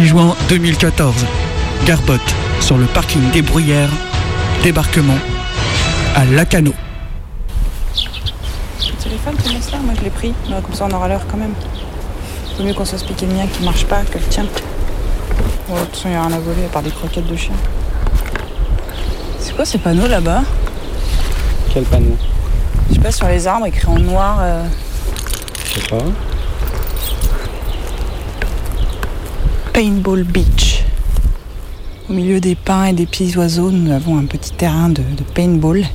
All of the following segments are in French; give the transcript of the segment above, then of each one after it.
6 juin 2014. Garbotte, sur le parking des Bruyères. Débarquement à Lacano. Le téléphone, tu laisses là? Moi, je l'ai pris. Ouais, comme ça, on aura l'heure quand même. Vaut mieux qu'on se piquer le mien qui marche pas que le tien. Bon, de toute façon, il n'y a rien à voler à part des croquettes de chien. C'est quoi ces panneaux là-bas? Quel panneau? Je sais pas, sur les arbres, écrit en noir. euh, Je sais pas. Paintball Beach. Au milieu des pins et des petits oiseaux, nous avons un petit terrain de, de paintball.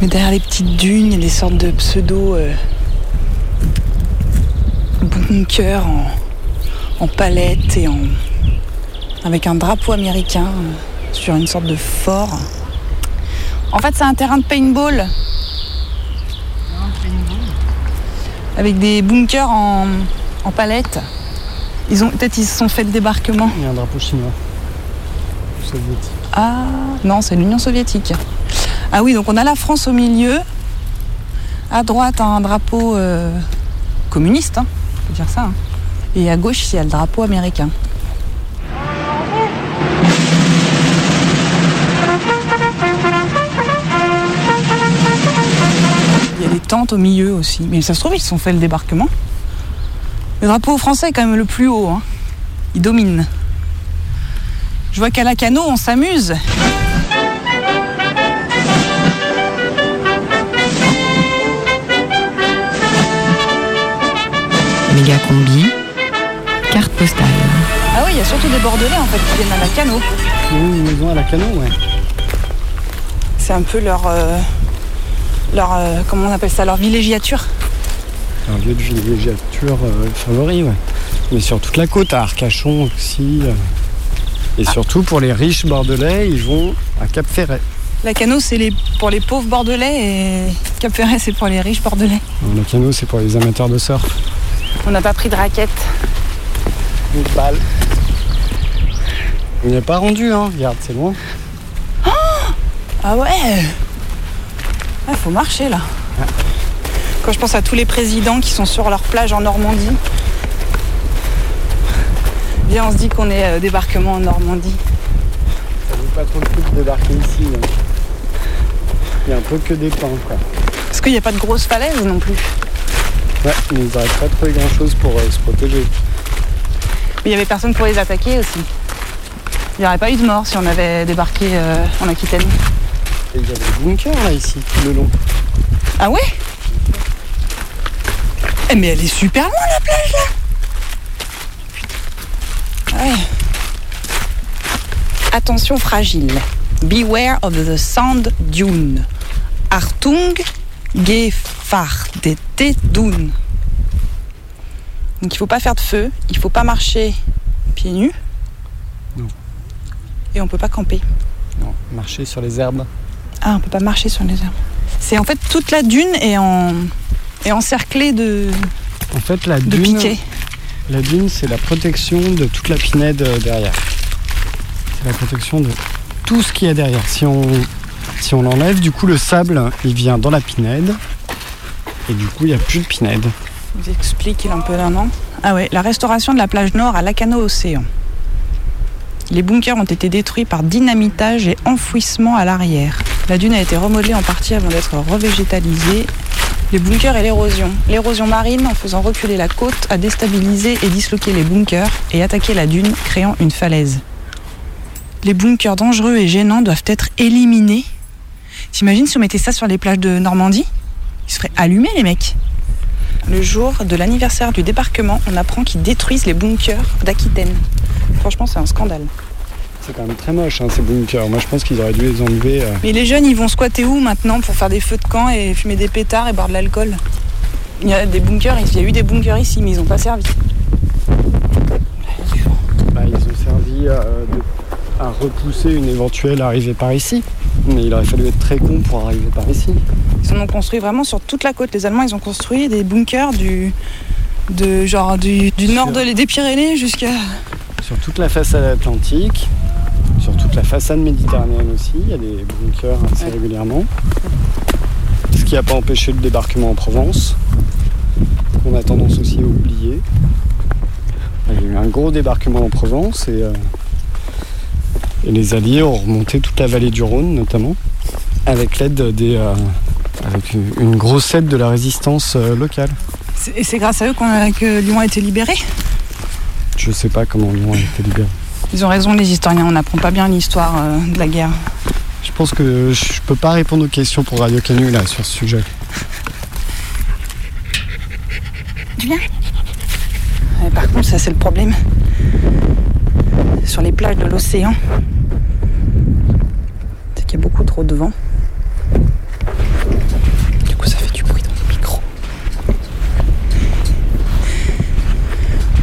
Mais derrière les petites dunes, il y a des sortes de pseudo euh, bunkers en, en palette et en avec un drapeau américain euh, sur une sorte de fort. En fait, c'est un terrain de paintball? Avec des bunkers en, en palette. Ils ont peut-être ils se sont fait le débarquement. Il y a un drapeau chinois. Soviétique. Ah non, c'est l'Union soviétique. Ah oui, donc on a la France au milieu. À droite, un drapeau euh, communiste, hein, on peut dire ça. hein. Et à gauche, il y a le drapeau américain. Il y a les tentes au milieu aussi. Mais ça se trouve, ils se sont fait le débarquement. Le drapeau français est quand même le plus haut. hein. Il domine. Je vois qu'à la cano, on s'amuse. Méga combi, carte postale. Ah oui, il y a surtout des Bordelais en fait qui viennent à la cano. Ils ont une maison à la canon, ouais. C'est un peu leur, euh, leur euh, comment on appelle ça, leur villégiature. Un lieu de villégiature euh, favori, ouais. Mais sur toute la côte, à Arcachon aussi. euh. Et surtout pour les riches bordelais, ils vont à Cap Ferret. La cano, c'est les, pour les pauvres Bordelais et Cap Ferret, c'est pour les riches Bordelais. Le canot, c'est pour les amateurs de surf. On n'a pas pris de raquette. Une balle. On n'y est pas rendu, hein. Regarde, c'est loin. Ah ouais Il faut marcher là. Quand je pense à tous les présidents qui sont sur leur plage en Normandie, bien on se dit qu'on est euh, débarquement en Normandie. Ça vaut pas trop le coup de débarquer ici. hein. Il y a un peu que des pins, quoi. Parce qu'il n'y a pas de grosses falaises non plus. Ouais, mais ils n'auraient pas trouvé grand chose pour euh, se protéger. Mais il n'y avait personne pour les attaquer aussi. Il n'y aurait pas eu de mort si on avait débarqué euh, en Aquitaine. Et il y avait des bunkers là ici, tout le long. Ah ouais? Mais elle est super loin la plage là. Ouais. Attention fragile. Beware of the sand dune. Artung dune. Donc il faut pas faire de feu, il faut pas marcher pieds nus. Non. Et on peut pas camper. Non, marcher sur les herbes. Ah, on peut pas marcher sur les herbes. C'est en fait toute la dune est en est encerclée de, En fait, la de dune, piquets. la dune, c'est la protection de toute la pinède euh, derrière. C'est la protection de tout ce qu'il y a derrière. Si on, si on l'enlève, du coup, le sable, il vient dans la pinède. Et du coup, il n'y a plus de pinède. Je vous explique un peu là, non? Ah ouais, la restauration de la plage nord à Lacano Océan. Les bunkers ont été détruits par dynamitage et enfouissement à l'arrière. La dune a été remodelée en partie avant d'être revégétalisée. Les bunkers et l'érosion. L'érosion marine, en faisant reculer la côte, a déstabilisé et disloqué les bunkers et attaqué la dune, créant une falaise. Les bunkers dangereux et gênants doivent être éliminés. T'imagines si on mettait ça sur les plages de Normandie? Ils se feraient allumer les mecs. Le jour de l'anniversaire du débarquement, on apprend qu'ils détruisent les bunkers d'Aquitaine. Franchement, c'est un scandale. C'est quand même très moche, hein, ces bunkers. Moi, je pense qu'ils auraient dû les enlever. euh, Mais les jeunes, ils vont squatter où maintenant pour faire des feux de camp et fumer des pétards et boire de l'alcool? Il y a des bunkers, il y a eu des bunkers ici, mais ils n'ont pas servi. bah, ils ont servi euh, de- à repousser une éventuelle arrivée par ici. Mais il aurait fallu être très con pour arriver par ici. Ils en ont construit vraiment sur toute la côte. Les Allemands, ils ont construit des bunkers du, de, genre du, du nord de- des Pyrénées jusqu'à. Sur toute la façade atlantique, sur toute la façade méditerranéenne aussi, il y a des bunkers assez régulièrement. Ce qui n'a pas empêché le débarquement en Provence, qu'on a tendance aussi à oublier. Il y a eu un gros débarquement en Provence et, euh, et les Alliés ont remonté toute la vallée du Rhône notamment avec l'aide des euh, avec une, une grosse aide de la résistance euh, locale. Et c'est grâce à eux qu'on a- que Lyon a été libéré? Je sais pas comment Lyon a été libéré. Ils ont raison, les historiens, on n'apprend pas bien l'histoire euh, de la guerre. Je pense que je peux pas répondre aux questions pour Radio Canu là sur ce sujet. Ouais, par contre, ça c'est le problème. Sur les plages de l'océan, c'est qu'il y a beaucoup trop de vent. Du coup, ça fait du bruit dans le micro.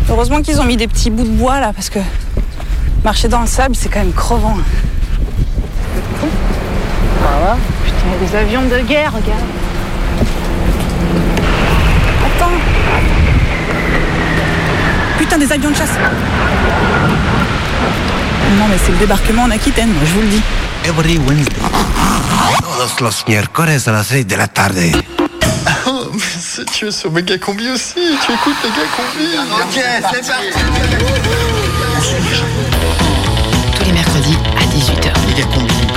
Heureusement qu'ils ont mis des petits bouts de bois là, parce que marcher dans le sable, c'est quand même crevant. Putain, il y a des avions de guerre, regarde. Attends. Putain, des avions de chasse. Non, mais c'est le débarquement en Aquitaine, moi, je vous le dis. Every Wednesday. Todos los miércoles a las 6 de la tarde. Oh, mais c'est- tu es sur Méga Combi aussi, tu écoutes Méga Combi. Ok, c'est parti.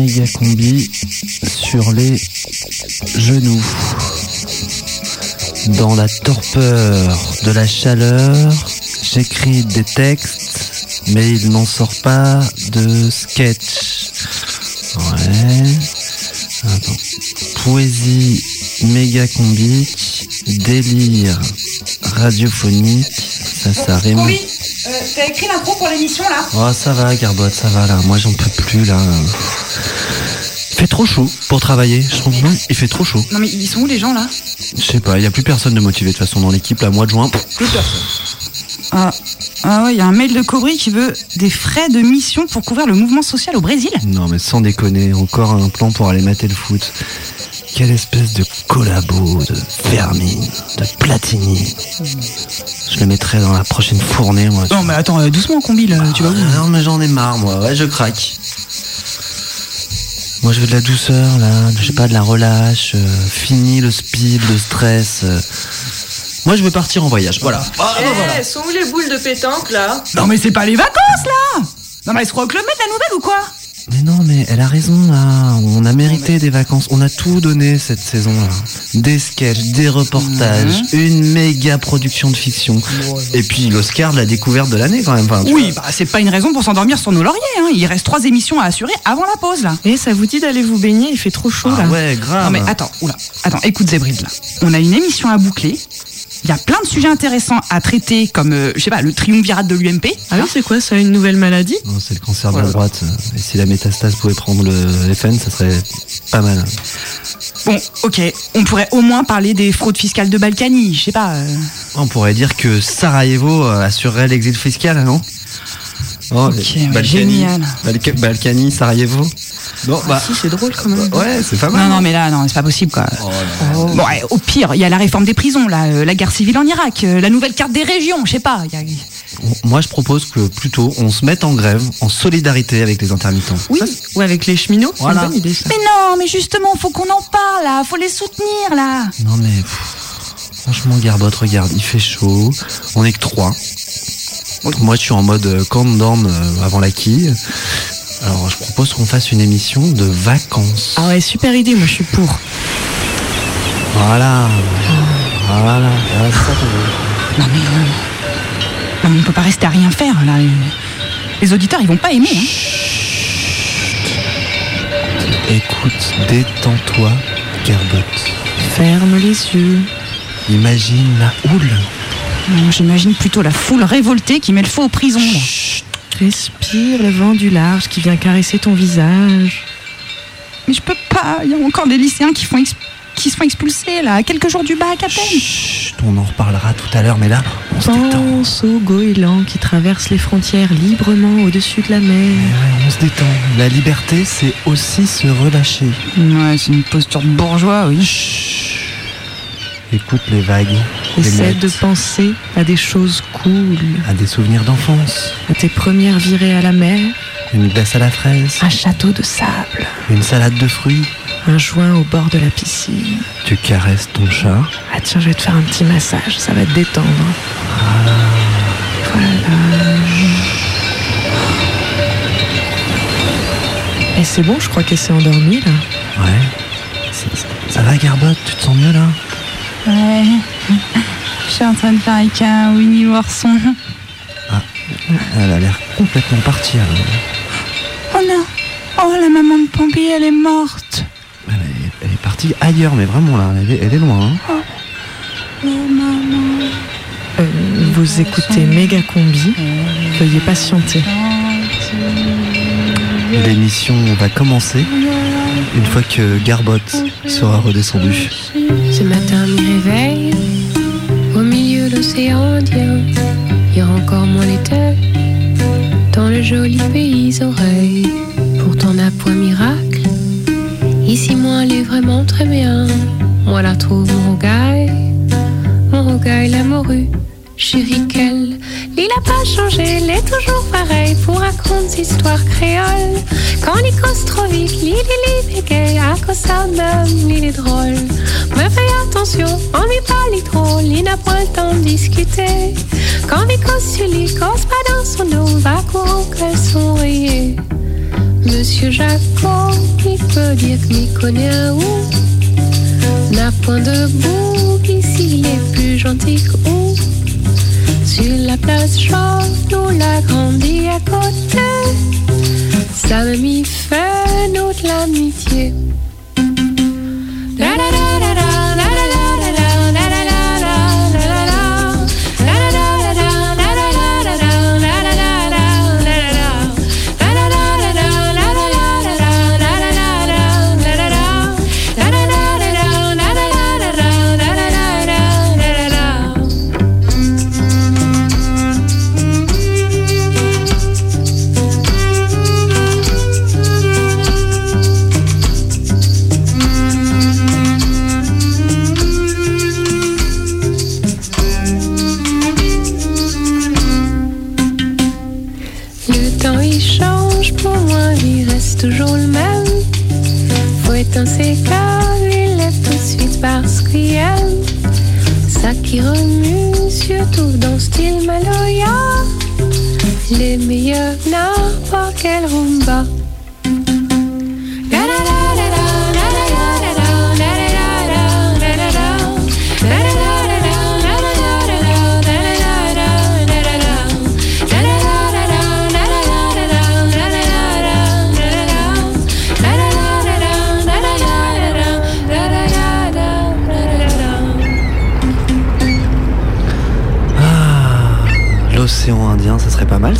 Méga combi sur les genoux. Dans la torpeur de la chaleur, j'écris des textes, mais il n'en sort pas de sketch. Ouais. Attends. Poésie méga combique, délire radiophonique, ça, ça rime. Euh, t'as écrit l'intro pour l'émission là? Oh, ça va, Garbotte, ça va là. Moi, j'en peux plus là. Il fait trop chaud pour travailler. Je trouve non, il fait trop chaud. Non, mais ils sont où les gens là? Je sais pas, il y a plus personne de motivé de toute façon dans l'équipe. Là, mois de juin, plus personne. Ah, ah ouais, il y a un mail de Cobry qui veut des frais de mission pour couvrir le mouvement social au Brésil. Non, mais sans déconner, encore un plan pour aller mater le foot. Quelle espèce de collabo de vermine, de platini. Je le mettrai dans la prochaine fournée, moi. Non, mais attends, euh, doucement, combi là, tu vas où Ah, Non, mais j'en ai marre, moi. Ouais, je craque. Moi, je veux de la douceur, là. Je sais pas, de la relâche. euh, fini le speed, le stress. euh. Moi, je veux partir en voyage. Voilà. Ah, bah, voilà. Eh, sont où les boules de pétanque là? Non, mais c'est pas les vacances là Non, mais elle se croit au club Med la nouvelle ou quoi? Mais non, mais elle a raison, là. On a mérité des vacances. On a tout donné cette saison-là. Des sketchs, des reportages, une méga production de fiction. Et puis l'Oscar de la découverte de l'année, quand même. Enfin, Oui, bah c'est pas une raison pour s'endormir sur nos lauriers. Hein. Il reste trois émissions à assurer avant la pause là. Eh, ça vous dit d'aller vous baigner? Il fait trop chaud Ah là. ouais, grave. Non mais attends, oula, attends, écoute Zébrid là. On a une émission à boucler. Il y a plein de sujets intéressants à traiter, comme, euh, je sais pas, le triumvirat de l'UMP. Ah oui, c'est quoi ça Une nouvelle maladie? Non, c'est le cancer de la droite. Et si la métastase pouvait prendre le FN, ça serait pas mal. Bon, ok, on pourrait au moins parler des fraudes fiscales de Balkany, je sais pas. euh. On pourrait dire que Sarajevo euh, assurerait l'exil fiscal, non? Oh, Balkany, Sarajevo Non, bah. Si, c'est drôle quand même. Ouais, c'est pas mal. Non, non, mais là, non, c'est pas possible quoi. Oh Bon, ouais, au pire, il y a la réforme des prisons, là, euh, la guerre civile en Irak, euh, la nouvelle carte des régions, je sais pas. il y a- Moi, je propose que plutôt on se mette en grève, en solidarité avec les intermittents. Oui, ou avec les cheminots, Voilà. c'est une bonne idée ça. Mais non, mais justement, faut qu'on en parle là, faut les soutenir là. Non, mais pff, franchement, Garbotte, regarde, il fait chaud. On est que trois. Moi, je suis en mode euh, countdown euh, avant la quille. Alors, je propose qu'on fasse une émission de vacances. Ah ouais, super idée, moi je suis pour. Voilà. Voilà. Ça. Non mais, euh, non, mais on peut pas rester à rien faire là. Les- auditeurs, ils vont pas aimer. Hein. Écoute, détends-toi, Garbotte. Ferme les yeux. Imagine la houle. Non, J'imagine plutôt la foule révoltée qui met le feu aux prisons. là. Respire le vent du large qui vient caresser ton visage. Mais je peux pas. Il y a encore des lycéens qui, font qui se font expulser, là, à quelques jours du bac à peine. Chut, on en reparlera tout à l'heure, mais là, on se détend. Pense aux goélands qui traversent les frontières librement au-dessus de la mer. Ouais, on se détend. La liberté, c'est aussi se relâcher. Ouais, c'est une posture de bourgeois, oui. Écoute les vagues, Essaie de penser à des choses cool, à des souvenirs d'enfance, à tes premières virées à la mer, une glace à la fraise, un château de sable, une salade de fruits. un joint au bord de la piscine. Tu caresses ton chat. Ah tiens, je vais te faire un petit massage, ça va te détendre. Voilà. Et c'est bon, je crois qu'elle s'est endormie là. Ouais. Ça va, Garbotte? Tu te sens mieux là? Ouais. Je suis en train de faire avec un Winnie l'ourson. Elle a l'air complètement partie. alors. Oh non Oh, la maman de Pompey, elle est morte Elle est, elle est partie ailleurs, mais vraiment là, elle est, elle est loin. hein. Oh, maman Euh, vous écoutez Méga Combi, veuillez patienter. L'émission va commencer une fois que Garbotte sera redescendu. Ce matin, me réveille au milieu de l'océan Indien. Hier encore moins l'été dans le joli pays oreilles. Pourtant, n'a point miracle. Ici, moi, elle est vraiment très bien. Moi, la trouve mon rogaille. Mon rogaille, la morue. Chérie, qu'elle. Il a pas changé, il est toujours pareil pour raconter des histoires créoles. Quand il cause trop vite, et gay, à cause ça même, il est drôle. Mais fais attention, on lui parle trop, il n'a pas le temps de discuter. Quand il cause sur lui, cause pas dans son dos, va courant qu'elles sont rayées. Monsieur Jacob, il peut dire qu'il connaît un où N'a point de bout, ici il est plus gentil que où sur la place chauve, nous l'a grandi à côté. Ça mis fait notre la la la toujours le même. Faut éteindre ses câbles, il lève tout de suite parce qu'il aime. Ça qui remue, surtout dans style Maloya. Les meilleurs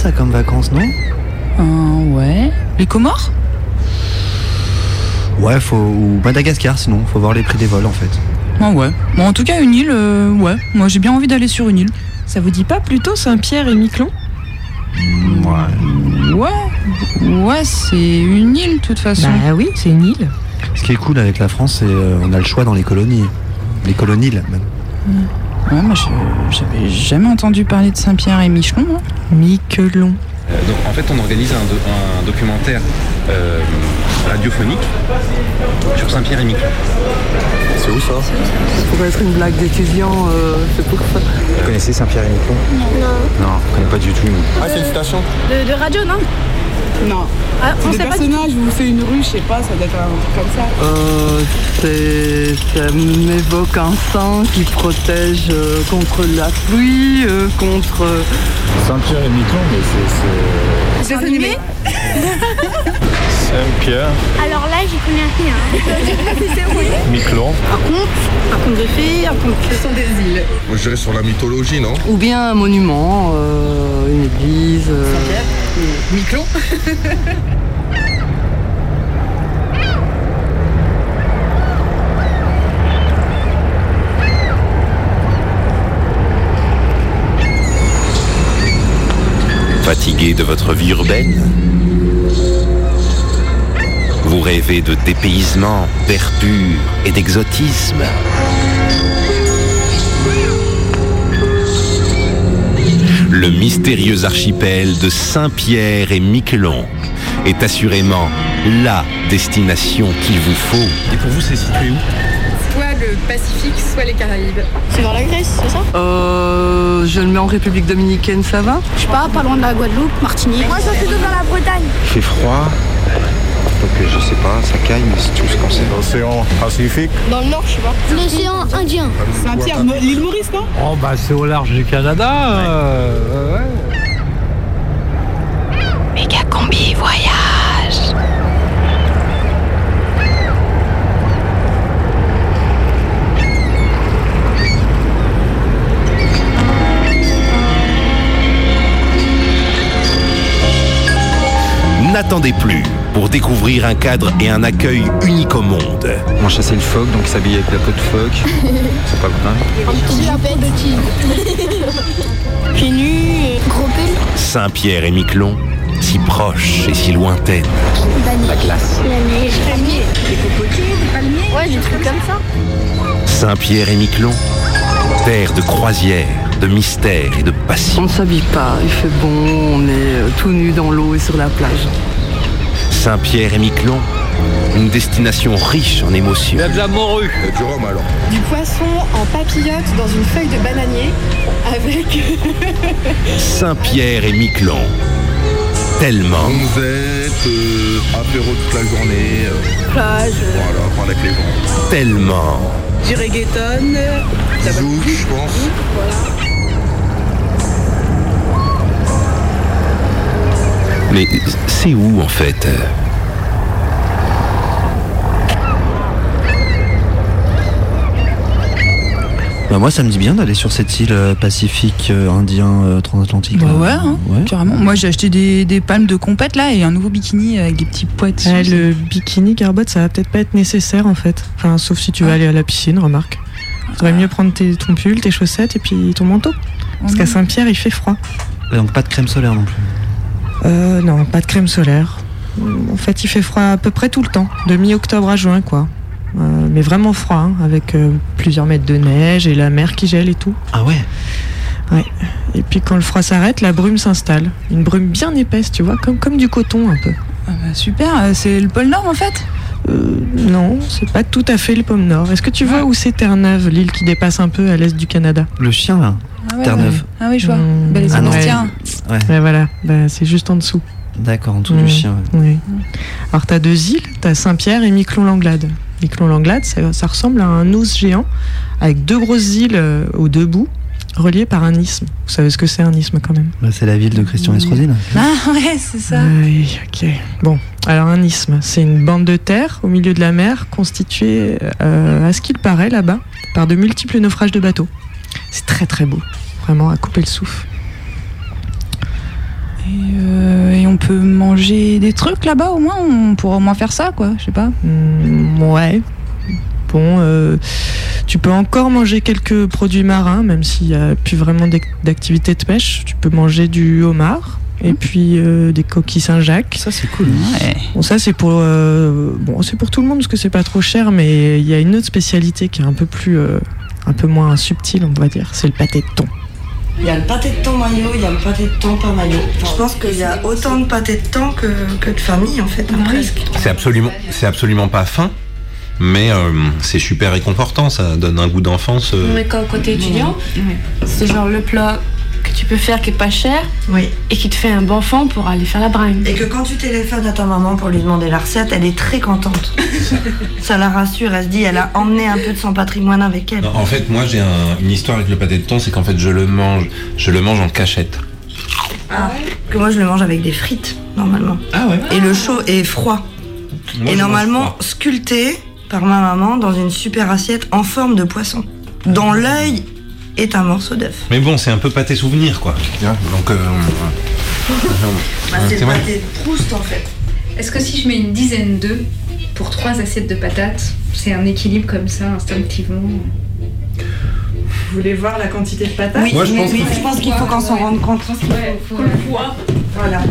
ça comme vacances, non? Euh, ouais. Les Comores? Ouais, faut ou Madagascar sinon, faut voir les prix des vols en fait. Ah ouais. Bon, en tout cas, une île, euh, ouais. Moi, j'ai bien envie d'aller sur une île. Ça vous dit pas plutôt Saint-Pierre et Miquelon? Ouais. Ouais. Ouais, c'est une île, de toute façon. Bah oui, c'est une île. Ce qui est cool avec la France, c'est euh, on a le choix dans les colonies, les colonies là, même. Ouais, moi, j'avais jamais entendu parler de Saint-Pierre et Michelon. moi. Miquelon. Euh, donc en fait, on organise un, do- un documentaire euh, radiophonique sur Saint-Pierre et Miquelon. C'est où ça? Ça pourrait être une blague d'étudiant, euh, c'est pour ça. Vous connaissez Saint-Pierre et Miquelon? Non. Non, je connais pas du tout. Ah, c'est une station De, de radio, non? Non. Ah, on c'est sait personnages, vous faites une rue, je sais pas, ça doit être un truc comme ça. Euh, c'est, ça m'évoque un saint qui protège euh, contre la pluie, euh, contre. Saint-Pierre et Miquelon, mais c'est. C'est animé Saint-Pierre, Alors là, j'y connais rien. c'est. Miquelon. Un conte, contes de fées. Ce sont des îles. Je dirais sur la mythologie, non? Ou bien un monument, euh, une église. Euh. Fatigué de votre vie urbaine vous rêvez de dépaysement, d'air pur et d'exotisme Le mystérieux archipel de Saint-Pierre et Miquelon est assurément LA destination qu'il vous faut. Et pour vous, c'est situé où? Soit le Pacifique, soit les Caraïbes. C'est vers la Grèce, c'est ça? Euh, je le mets en République Dominicaine, ça va? Je sais pas, pas loin de la Guadeloupe, Martinique. Moi, c'est plutôt dans la Bretagne. Il fait froid. Donc euh, je sais pas, ça caille, mais c'est tout ce qu'on sait. L'océan Pacifique Dans le nord, je sais pas. L'océan Indien. Saint-Pierre, l'île Maurice, non? Oh bah c'est au large du Canada. euh, ouais. Méga combi voyage. N'attendez plus pour découvrir un cadre et un accueil unique au monde. On chassait le phoque, donc s'habiller avec la peau de phoque. C'est pas mal. Un petit nus, euh, gros. Saint-Pierre et Miquelon, si proches et si lointaines. La glace. La neige. Des cocotiers, des palmiers. Ouais, des trucs comme ça. Saint-Pierre et Miquelon, terre de croisière, de mystère et de On passion. ne s'habille pas, il fait bon, on est euh, tout nu dans l'eau et sur la plage. Saint-Pierre et Miquelon, une destination riche en émotions. Il y a de la morue. Il y a du rhum alors. Du poisson en papillote dans une feuille de bananier avec. Saint-Pierre et Miquelon, tellement, Gonzette, euh, apéro toute la journée. euh, Plage. voilà, avec les gens. tellement, Du reggaeton. Zouk, je pense. Mais c'est où en fait Bah moi ça me dit bien d'aller sur cette île euh, pacifique euh, indien euh, transatlantique. Bah là. ouais, hein, carrément. Moi, j'ai acheté des, des palmes de compète là et un nouveau bikini avec des petits dessus. Ouais, le bikini Carbot, ça va peut-être pas être nécessaire en fait. Enfin, sauf si tu veux aller à la piscine, remarque. Faudrait mieux prendre tes, ton pull, tes chaussettes et puis ton manteau. Parce qu'à Saint-Pierre, il fait froid. Et donc pas de crème solaire non plus. Euh, non, pas de crème solaire. En fait, il fait froid à peu près tout le temps, de mi-octobre à juin, quoi. Euh, mais vraiment froid, hein, avec euh, plusieurs mètres de neige et la mer qui gèle et tout. Ah ouais? Ouais. Et puis quand le froid s'arrête, la brume s'installe. Une brume bien épaisse, tu vois, comme, comme du coton un peu. Ah bah, super, euh, c'est le pôle Nord en fait? Euh, non, c'est pas tout à fait le pôle Nord. Est-ce que tu vois où c'est Terre-Neuve, l'île qui dépasse un peu à l'est du Canada? Le chien là. Ah ouais, Terre-Neuve. ouais. Ah oui, je vois. Mmh. Bah, les Ah. Ouais. Ouais, voilà, Bah, c'est juste en dessous. D'accord, en dessous du chien. ouais. Oui. Alors, tu as deux îles, tu as Saint-Pierre et Miquelon-Langlade. Miquelon-Langlade, ça, ça ressemble à un os géant avec deux grosses îles euh, aux deux bouts, reliées par un isthme. Vous savez ce que c'est un isthme quand même Bah, c'est la ville de Christian Mm. Estrosi là. Ah ouais, c'est ça. Oui, ok. Bon, alors un isthme, c'est une bande de terre au milieu de la mer constituée, euh, à ce qu'il paraît là-bas, par de multiples naufrages de bateaux. C'est très très beau, vraiment à couper le souffle. Et, euh, et on peut manger des trucs là-bas au moins? On pourra au moins faire ça quoi, je sais pas. Hmm, ouais. Bon, euh, tu peux encore manger quelques produits marins, même s'il n'y a plus vraiment d'ac- d'activité de pêche. Tu peux manger du homard et puis euh, des coquilles Saint-Jacques. Ça c'est cool. Ouais. Bon, ça c'est pour euh, bon, c'est pour tout le monde parce que c'est pas trop cher, mais il y a une autre spécialité qui est un peu plus, euh, un peu moins subtile, on va dire. C'est le pâté de thon. Il y a le pâté de thon maillot, il y a le pâté de thon pas maillot. Je pense qu'il y a autant de pâté de thon que, que de famille en fait, hein, presque. C'est absolument, c'est absolument pas fin, mais euh, c'est super réconfortant. Ça donne un goût d'enfance. euh, Mais quand, t'es étudiant, c'est genre le plat que tu peux faire qui est pas cher Oui. et qui te fait un bon fond pour aller faire la bringue. Et que quand tu téléphones à ta maman pour lui demander la recette, elle est très contente. Ça la rassure, elle se dit, elle a emmené un peu de son patrimoine avec elle. Non, en fait, moi, j'ai un- une histoire avec le pâté de thon, c'est qu'en fait, je le mange, je le mange en cachette. Ah, que moi je le mange avec des frites, normalement. Ah ouais. Et le chaud est froid. Moi, et normalement sculpté par ma maman dans une super assiette en forme de poisson, dont l'œil est un morceau d'œuf. Mais bon, c'est un peu pâté souvenir, quoi. Donc, euh, Bah, c'est le pâté de Proust en fait. Est-ce que si je mets une dizaine d'œufs pour trois assiettes de patates, c'est un équilibre comme ça, instinctivement Vous voulez voir la quantité de patates Oui, oui, je pense qu'il faut qu'on s'en rende compte. Ouais, faut. Voilà.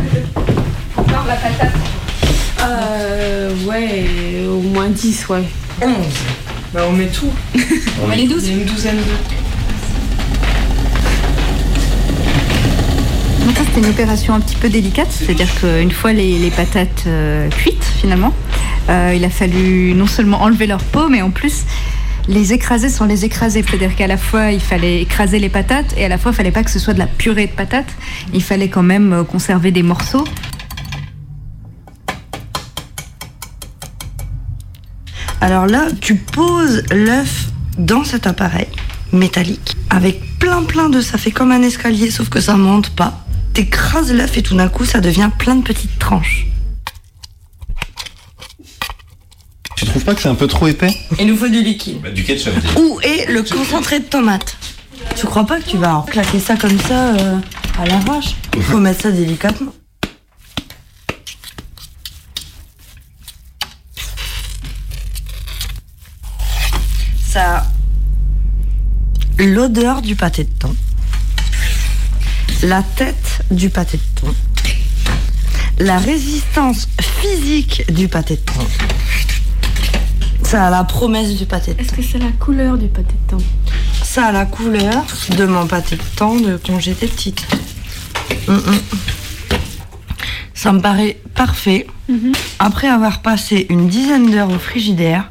Encore la patate. Euh, ouais, au moins 10, ouais. 11. Bah on met tout. On met les 12 Il y a une douzaine de. Donc ça c'était une opération un petit peu délicate, c'est-à-dire qu'une fois les, les patates euh, cuites finalement, euh, il a fallu non seulement enlever leur peau, mais en plus les écraser sans les écraser. C'est-à-dire qu'à la fois il fallait écraser les patates et à la fois il fallait pas que ce soit de la purée de patates, il fallait quand même euh, conserver des morceaux. Alors là, tu poses l'œuf dans cet appareil métallique avec plein plein de ça fait comme un escalier sauf que ça monte pas. T'écrases l'œuf et tout d'un coup ça devient plein de petites tranches. Tu trouves pas que c'est un peu trop épais? Il nous faut du liquide. Bah, Du ketchup. Où est le concentré de tomate Tu crois pas que tu vas en claquer ça comme ça euh, à l'arrache? Il faut mettre ça délicatement. Ça a l'odeur du pâté de thon, la tête du pâté de thon, la résistance physique du pâté de thon. Ça a la promesse du pâté de thon. Est-ce que c'est la couleur du pâté de thon? Ça a la couleur de mon pâté de thon de quand j'étais petite. Mm, mm. Ça me paraît parfait. Après avoir passé une dizaine d'heures au frigidaire,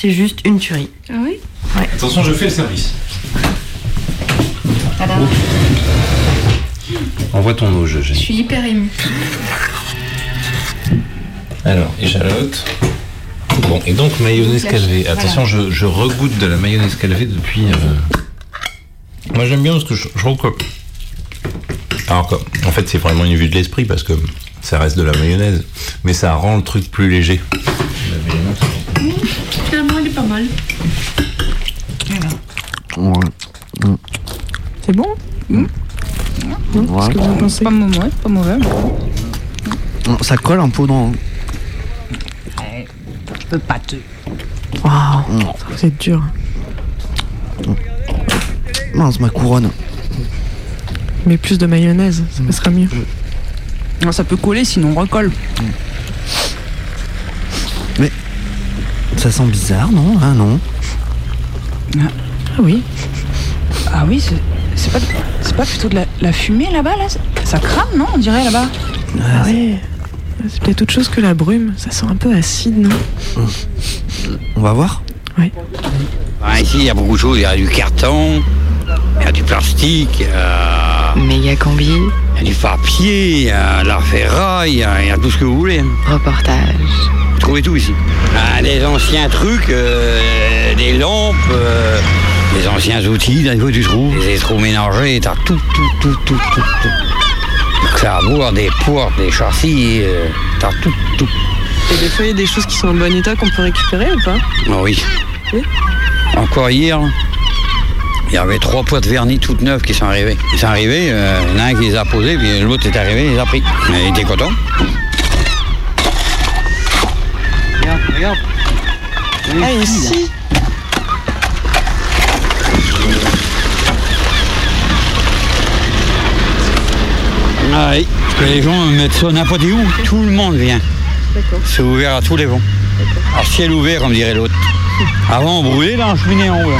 c'est juste une tuerie. Ah oui Attention, je fais le service. Envoie ton eau, je Je suis hyper émue. Alors, échalote. Bon, et donc mayonnaise calvée. Voilà. Attention, je, je regoute de la mayonnaise calvée depuis. euh, Moi j'aime bien parce que je, je trouve que. Alors que- en fait, c'est vraiment une vue de l'esprit parce que ça reste de la mayonnaise, mais ça rend le truc plus léger. Finalement, il est pas mal. C'est bon Qu'est-ce que vous en pensez Pas mauvais, pas mauvais. Ça colle un peu dans. Je peux pas te. Waouh, c'est dur. Mince, ma couronne. Mais plus de mayonnaise, ça passera mieux. Non, ça peut coller, sinon on recolle. Mais ça sent bizarre, non Ah non. Ah oui. Ah oui, c'est c'est pas, c'est pas plutôt de la, la fumée là-bas là? Ça crame, non On dirait là-bas? Ah ouais. C'est peut-être autre chose que la brume. Ça sent un peu acide, non? On va voir Oui. Ah, ici, il y a beaucoup de choses. Il y a du carton, il y a du plastique, il y a, Méga combi, il y a du papier, il y a de la ferraille, il y a, il y a tout ce que vous voulez. reportage. Vous trouvez tout ici. Ah, des anciens trucs, euh, des lampes, euh, des anciens outils, d'un coup tu trouves. Des électroménagers, t'as tout, tout, tout, tout, tout, tout. Des clapboards, des portes, des châssis, euh, t'as tout, tout. Et des fois, il y a des choses qui sont en bon état qu'on peut récupérer ou pas? Ah oui. Oui. Encore hier, il y avait trois pots de vernis toutes neuves qui sont arrivés. Ils sont arrivés, euh, il y en a un qui les a posés, puis l'autre est arrivé, il les a pris. Il était content. Regarde, regarde. Ah, ici Ah oui, parce que les gens mettent ça n'importe où. Tout le monde vient. C'est ouvert à tous les vents. À ciel ouvert, comme dirait l'autre. Avant, on brûlait dans la cheminée en haut. là.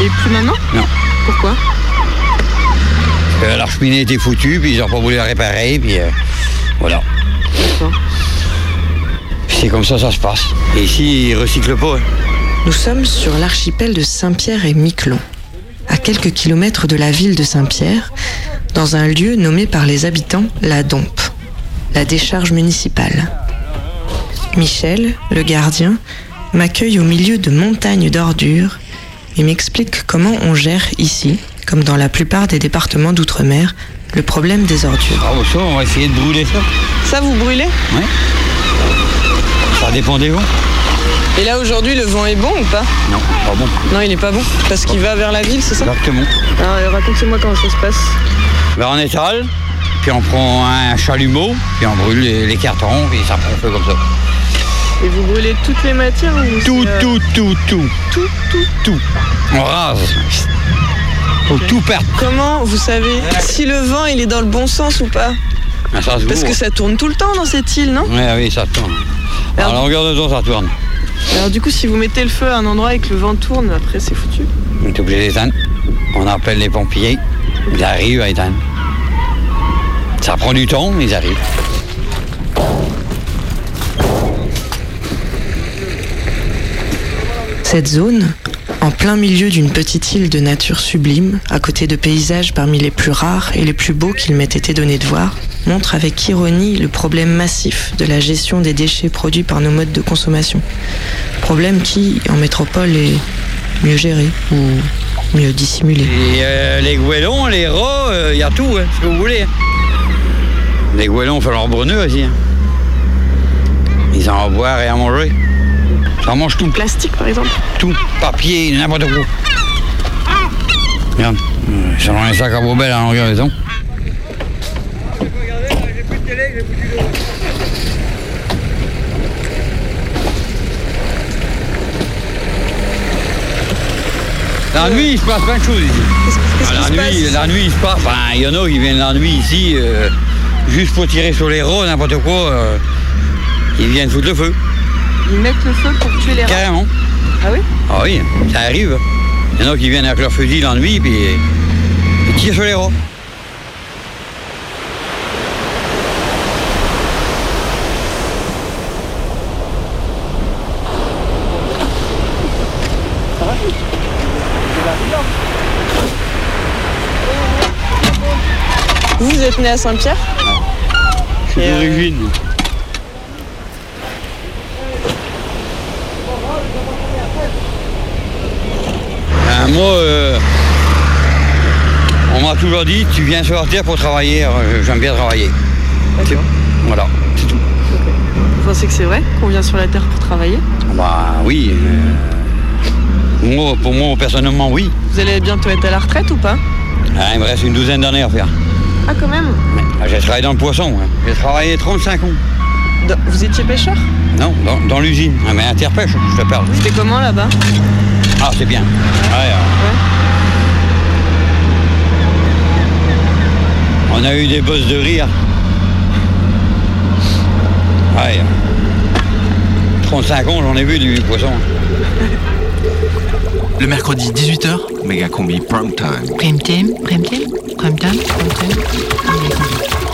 Et plus maintenant? Non. Pourquoi? La cheminée était foutue, puis ils n'ont pas voulu la réparer, puis euh, voilà. C'est comme ça ça se passe. Et ici, ils recyclent pas. hein. Nous sommes sur l'archipel de Saint-Pierre et Miquelon, à quelques kilomètres de la ville de Saint-Pierre, dans un lieu nommé par les habitants la Dompe, la décharge municipale. Michel, le gardien, m'accueille au milieu de montagnes d'ordures et m'explique comment on gère ici, comme dans la plupart des départements d'outre-mer, le problème des ordures. Ah, ça, on va essayer de brûler ça. Ça, vous brûlez? Oui. Ça dépend des vents. Et là, aujourd'hui, le vent est bon ou pas? Non, pas bon. Non, il est pas bon. Parce qu'il va vers la ville, c'est ça? Exactement. Alors, racontez-moi comment ça se passe. Ben, on étale, puis on prend un chalumeau, puis on brûle les, les cartons, puis ça prend feu comme ça. Et vous brûlez toutes les matières ou Tout, euh, tout, tout, tout. Tout, tout, tout. On rase. Faut tout perdre. Comment vous savez si le vent il est dans le bon sens ou pas? À Strasbourg. Parce que ça tourne tout le temps dans cette île, non Oui, oui, ça tourne. À longueur de temps, ça tourne. Alors du coup, si vous mettez le feu à un endroit et que le vent tourne, après c'est foutu. On est obligé d'éteindre. On appelle les pompiers. Ils arrivent à éteindre. Ça prend du temps, mais ils arrivent. Cette zone, en plein milieu d'une petite île de nature sublime, à côté de paysages parmi les plus rares et les plus beaux qu'il m'ait été donné de voir, montre avec ironie le problème massif de la gestion des déchets produits par nos modes de consommation. Problème qui, en métropole, est mieux géré ou mieux dissimulé. Et euh, les goélands, les rats, il y a tout, hein, ce que vous voulez. hein. Les goélands font leur bruneux aussi. hein. Ils ont à boire et à manger. Ça mange tout. Plastique par exemple Tout. Papier, n'importe quoi. Regarde. euh, Ils dans les sacs à poubelle à longueur de temps. La nuit, il se passe plein de choses ici. qu'est-ce Ah, la, nuit, la nuit, il se passe. Enfin, il y en a qui viennent la nuit ici, euh, juste pour tirer sur les rats, n'importe quoi. euh, ils viennent foutre le feu. Ils mettent le feu pour tuer les rats. Carrément. Ah oui? Ah oui, ça arrive. Il y en a qui viennent avec leur fusil la nuit, puis ils tirent sur les rats. Vous, êtes né à Saint-Pierre Je suis d'origine. Ben, moi, euh, on m'a toujours dit, tu viens sur la terre pour travailler. Euh, J'aime bien travailler. C'est- Voilà, c'est tout. Vous pensez que c'est vrai qu'on vient sur la Terre pour travailler? Bah oui. euh, moi, pour moi, personnellement, oui. Vous allez bientôt être à la retraite ou pas? Ah, il me reste une douzaine d'années à faire. Ah quand même Ah, J'ai travaillé dans le poisson. hein. J'ai travaillé 35 ans. Dans- Vous étiez pêcheur? Non, dans, dans l'usine. Ah, mais interpêche, je te parle. C'était comment là-bas? Ah, c'est bien. Ouais, euh. On a eu des bosses de rire. Ouais. euh. 35 ans, j'en ai vu du poisson. Le mercredi 18h, méga combi prime time. Prime time, prime time, prime time,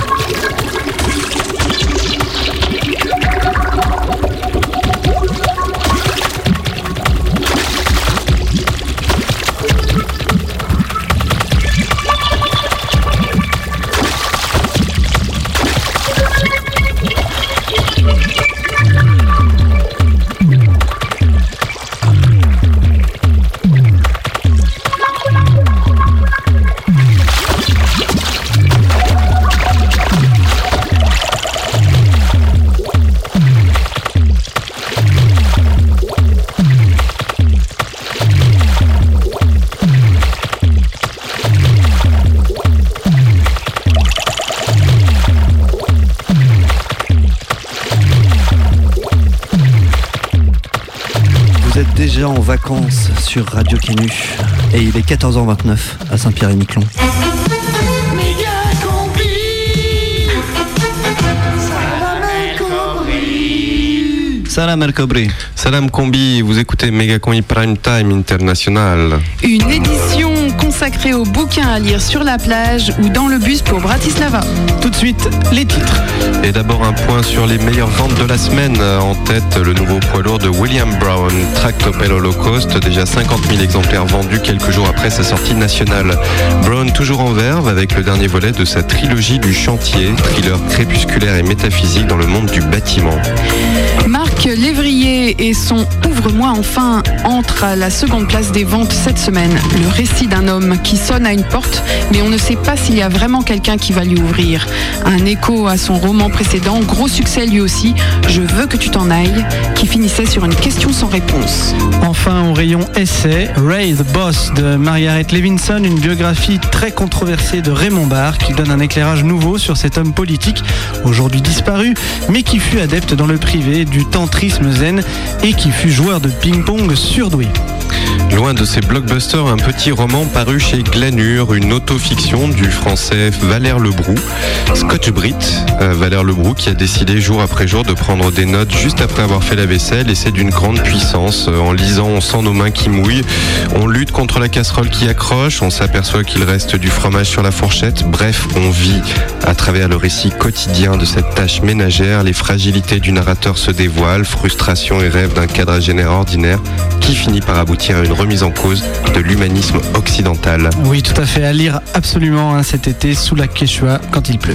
vacances sur Radio Canu et il est 14h29 à Saint-Pierre-et-Miquelon. Salam al Kobri. Salam Combi, vous écoutez Mega Combi Prime Time International. Une édition consacrée aux bouquins à lire sur la plage ou dans le bus pour Bratislava. Tout de suite, les titres. Et d'abord un point sur les meilleures ventes de la semaine. En tête, le nouveau poids lourd de William Brown, Tractopelle Holocaust, déjà 50 000 exemplaires vendus quelques jours après sa sortie nationale. Brown toujours en verve avec le dernier volet de sa trilogie du chantier, thriller crépusculaire et métaphysique dans le monde du bâtiment. Marc Lévrier et son Ouvre-moi enfin entre à la seconde place des ventes cette semaine. Le récit d'un homme qui sonne à une porte, mais on ne sait pas s'il y a vraiment quelqu'un qui va lui ouvrir. Un écho à son roman précédent, gros succès lui aussi, Je veux que tu t'en ailles, qui finissait sur une question sans réponse. Enfin, au rayon essai, Ray the Boss de Margaret Levinson, une biographie très controversée de Raymond Barre qui donne un éclairage nouveau sur cet homme politique, aujourd'hui disparu, mais qui fut adepte dans le privé du tantrisme zen et qui fut joueur de ping-pong surdoué. Loin de ces blockbusters, un petit roman paru chez Glenure, une autofiction du français Valère Lebroux, Scotch Brit, euh, Valère Lebroux qui a décidé jour après jour de prendre des notes juste après avoir fait la vaisselle et c'est d'une grande puissance. Euh, En lisant, on sent nos mains qui mouillent, on lutte contre la casserole qui accroche, on s'aperçoit qu'il reste du fromage sur la fourchette. Bref, on vit à travers le récit quotidien de cette tâche ménagère, les fragilités du narrateur se dévoilent, frustration et rêve d'un quadragénaire ordinaire qui finit par aboutir à une remise en cause de l'humanisme occidental. Oui, tout à fait. À lire absolument hein, cet été sous la Quechua quand il pleut.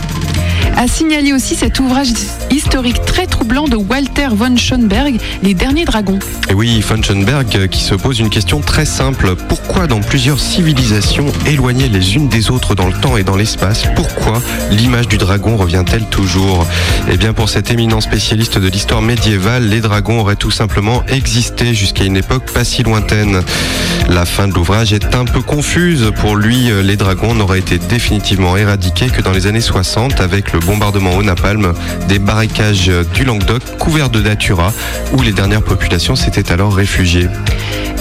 À signaler aussi cet ouvrage historique très troublant de Walter von Schoenberg, Les Derniers Dragons. Et oui, von Schoenberg euh, qui se pose une question très simple. Pourquoi dans plusieurs civilisations éloignées les unes des autres dans le temps et dans l'espace, pourquoi l'image du dragon revient-elle toujours? Eh bien pour cet éminent spécialiste de l'histoire médiévale, les dragons auraient tout simplement existé jusqu'à une époque pas si lointaine. La fin de l'ouvrage est un peu confuse. Pour lui, euh, les dragons n'auraient été définitivement éradiqués que dans les années 60 avec le bombardement au napalm des barricages du Languedoc couverts de datura où les dernières populations s'étaient alors réfugiées.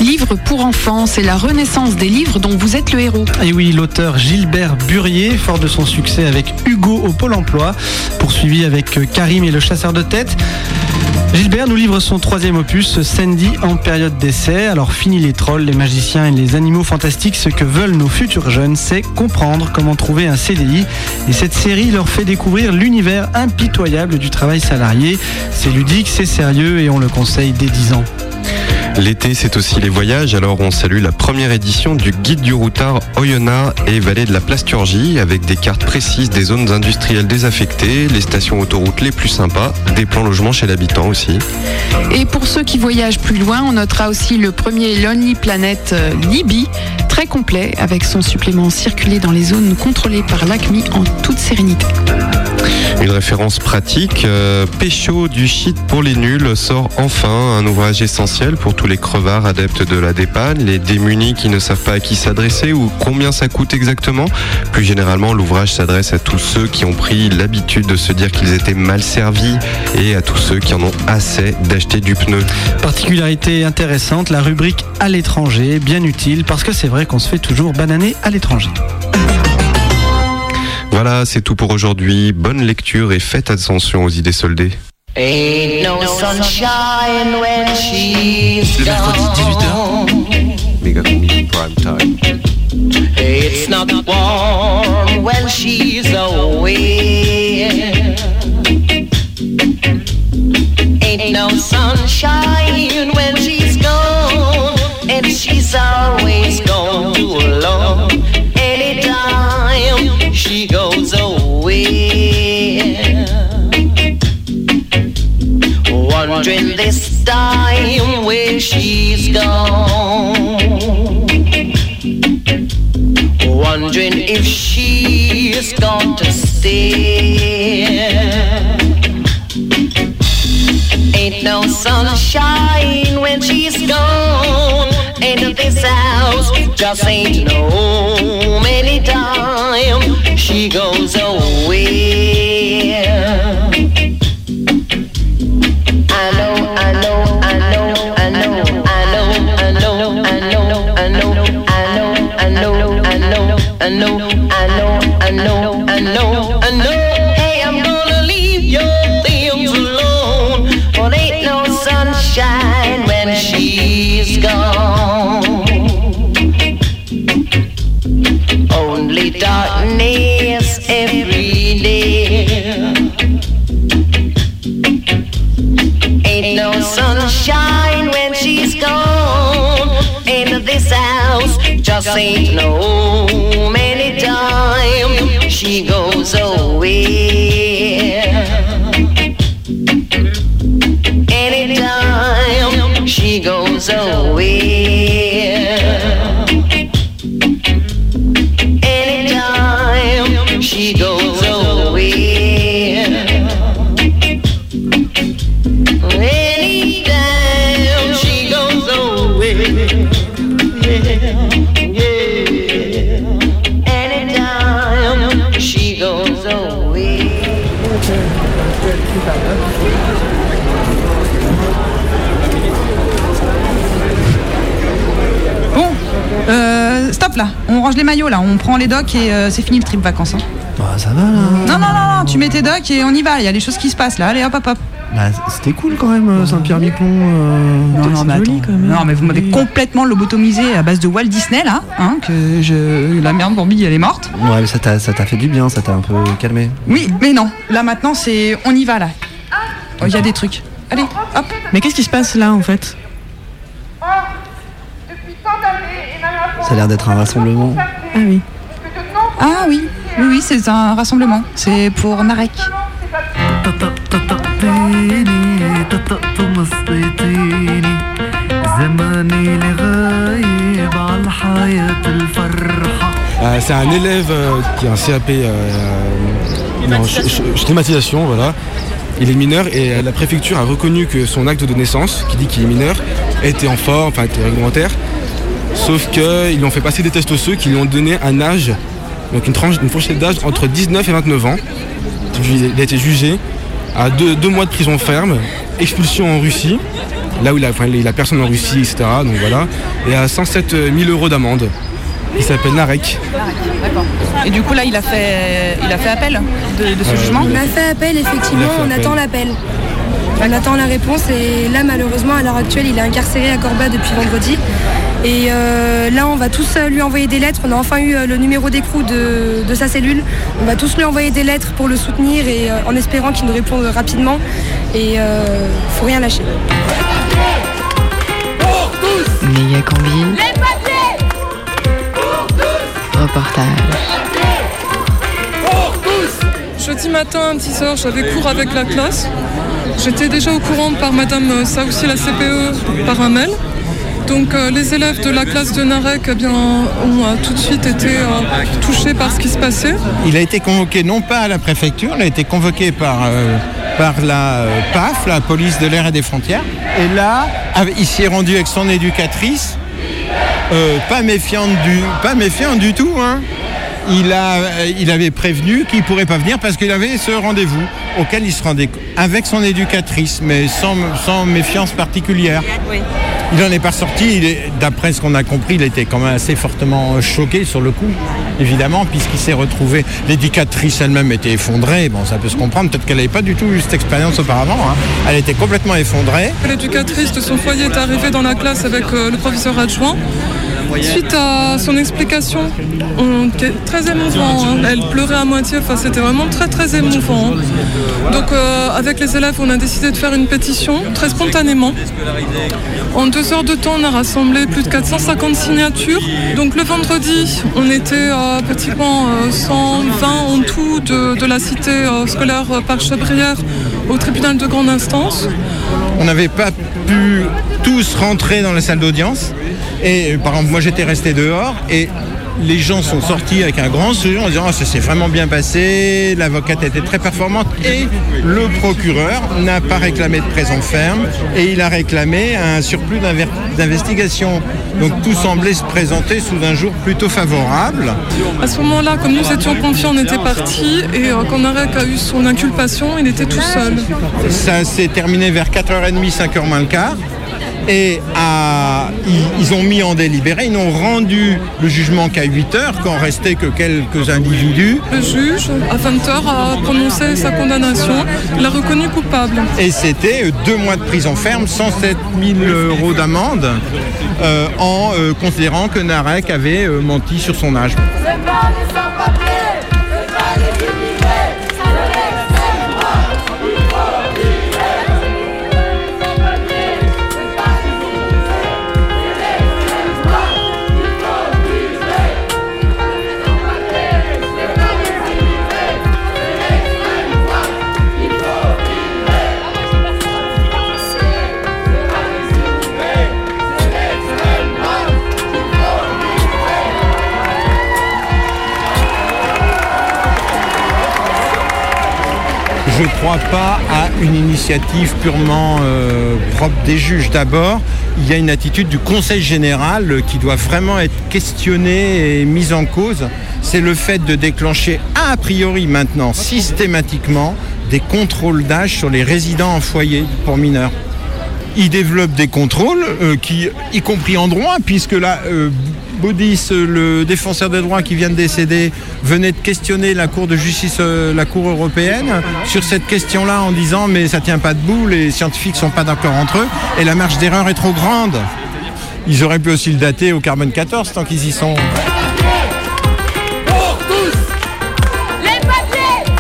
Livre pour enfants, c'est la renaissance des livres dont vous êtes le héros. Et oui, l'auteur Gilbert Burier, fort de son succès avec Hugo au Pôle emploi, poursuivi avec Karim et le chasseur de tête. Gilbert nous livre son troisième opus, Sandy en période d'essai. Alors fini les trolls, les magiciens et les animaux fantastiques, ce que veulent nos futurs jeunes, c'est comprendre comment trouver un CDI. Et cette série leur fait découvrir l'univers impitoyable du travail salarié. C'est ludique, c'est sérieux et on le conseille dès 10 ans. L'été, c'est aussi les voyages, alors on salue la première édition du Guide du routard Oyonnax et Vallée de la Plasturgie, avec des cartes précises des zones industrielles désaffectées, les stations autoroutes les plus sympas, des plans logements chez l'habitant aussi. Et pour ceux qui voyagent plus loin, on notera aussi le premier Lonely Planet euh, Libye, très complet, avec son supplément circulé dans les zones contrôlées par l'ACMI en toute sérénité. Une référence pratique, euh, Pécho du shit pour les nuls sort enfin un ouvrage essentiel pour tous les crevards adeptes de la dépanne, les démunis qui ne savent pas à qui s'adresser ou combien ça coûte exactement. Plus généralement, l'ouvrage s'adresse à tous ceux qui ont pris l'habitude de se dire qu'ils étaient mal servis et à tous ceux qui en ont assez d'acheter du pneu. Particularité intéressante, la rubrique à l'étranger, bien utile parce que c'est vrai qu'on se fait toujours bananer à l'étranger. Voilà, c'est tout pour aujourd'hui. Bonne lecture et faites attention aux idées soldées. Ain't no sunshine when she's Le mercredi, gone. Méga combi prime time. It's not warm when she's away. Ain't no sunshine when she's gone, and she's always this time where she's gone. Wondering if she's going to stay. Ain't no sunshine when she's gone. And this house just ain't no home anytime she goes away. Range les maillots là. On prend les docks et euh, c'est fini le trip vacances. hein. Bah, ça va là. Non, non, non, non, tu mets tes docks et on y va. Il y a des choses qui se passent là. Allez, hop, hop, hop. Bah, c'était cool quand même, euh, Saint-Pierre-Miquelon. euh, Non, non, c'est mais joli, attends. quand même. Non, mais vous m'avez complètement lobotomisé à base de Walt Disney là. Hein, que je. La merde, Bambi, elle est morte. Ouais, mais ça t'a ça t'a fait du bien, ça t'a un peu calmé. Oui, mais non. Là maintenant, c'est. On y va là. Oh, Il y a des trucs. Allez, hop. Mais qu'est-ce qui se passe là en fait? Ça a l'air d'être un rassemblement. Ah oui. Ah oui, oui, oui, c'est un rassemblement. C'est pour Narek. Euh, c'est un élève euh, qui a un CAP euh, non, ch- ch- climatisation, voilà. Il est mineur et euh, la préfecture a reconnu que son acte de naissance, qui dit qu'il est mineur, était en forme, enfin était réglementaire. Sauf qu'ils lui ont fait passer des tests osseux qui lui ont donné un âge, donc une tranche, une fourchette d'âge entre 19 et 29 ans. Il a été jugé à deux, deux mois de prison ferme, expulsion en Russie, là où il a, enfin, il a personne en Russie, etc. Donc voilà, et à 107 000 euros d'amende. Il s'appelle Narek. D'accord. Et du coup, là, il a fait, il a fait appel de, de ce Euh, jugement il On a fait appel, effectivement, fait on appel. attend l'appel. On attend la réponse et là, malheureusement, à l'heure actuelle, il est incarcéré à Corba depuis vendredi. Et euh, là, on va tous euh, lui envoyer des lettres. On a enfin eu euh, le numéro d'écrou de, de sa cellule. On va tous lui envoyer des lettres pour le soutenir et euh, en espérant qu'il nous réponde rapidement. Et euh, faut rien lâcher. Méga Cambi. Reportage. Jeudi matin à 10h, j'avais cours avec la classe. J'étais déjà au courant par Madame Saoussi, la CPE, par un mail. Donc euh, les élèves de la classe de Narek eh bien, ont euh, tout de suite été euh, touchés par ce qui se passait. Il a été convoqué non pas à la préfecture, il a été convoqué par, euh, par la euh, PAF, la police de l'air et des frontières. Et là, il s'y est rendu avec son éducatrice, euh, pas, méfiante du, pas méfiant du tout. hein. Il, a, il avait prévenu qu'il ne pourrait pas venir parce qu'il avait ce rendez-vous auquel il se rendait avec son éducatrice, mais sans, sans méfiance particulière. Il n'en est pas sorti. D'après ce qu'on a compris, il était quand même assez fortement choqué sur le coup, évidemment, puisqu'il s'est retrouvé. L'éducatrice elle-même était effondrée. Bon, ça peut se comprendre. Peut-être qu'elle n'avait pas du tout eu cette expérience auparavant. hein. Elle était complètement effondrée. L'éducatrice de son foyer est arrivée dans la classe avec euh, le professeur adjoint. Suite à son explication, on était très émouvant. hein. Elle pleurait à moitié, enfin, c'était vraiment très très émouvant. hein. Donc euh, avec les élèves, on a décidé de faire une pétition très spontanément. En deux heures de temps, on a rassemblé plus de 450 signatures. Donc le vendredi, on était euh, pratiquement euh, 120 en tout de, de la cité euh, scolaire euh, par Chabrière au tribunal de grande instance. On n'avait pas pu tous rentrer dans la salle d'audience. Et euh, par exemple, moi j'étais resté dehors et les gens sont sortis avec un grand sourire en disant Ah, ça s'est vraiment bien passé, l'avocate était très performante et le procureur n'a pas réclamé de présent ferme et il a réclamé un surplus d'investigation. Donc tout semblait se présenter sous un jour plutôt favorable. À ce moment-là, comme nous étions confiants, on était partis et euh, quand Narek a eu son inculpation, il était tout seul. Ça s'est terminé vers 4h30, 5h moins le quart. Et à- ils, ils ont mis en délibéré, ils n'ont rendu le jugement qu'à 8h, quand restait que quelques individus. Le juge, à 20h, a prononcé sa condamnation. Il l'a reconnu coupable. Et c'était euh, deux mois de prison ferme, 107 000 euros d'amende, euh, en euh, considérant que Narek avait euh, menti sur son âge. Je ne crois pas à une initiative purement euh, propre des juges. D'abord, il y a une attitude du Conseil général euh, qui doit vraiment être questionnée et mise en cause. C'est le fait de déclencher a priori maintenant systématiquement des contrôles d'âge sur les résidents en foyer pour mineurs. Ils développent des contrôles euh, y compris en droit, puisque là, Baudis, le défenseur des droits qui vient de décéder, venait de questionner la Cour de justice, euh, la Cour européenne, sur cette question-là en disant mais ça tient pas debout, les scientifiques sont pas d'accord entre eux et la marge d'erreur est trop grande. Ils auraient pu aussi le dater au carbone 14 tant qu'ils y sont. Les papiers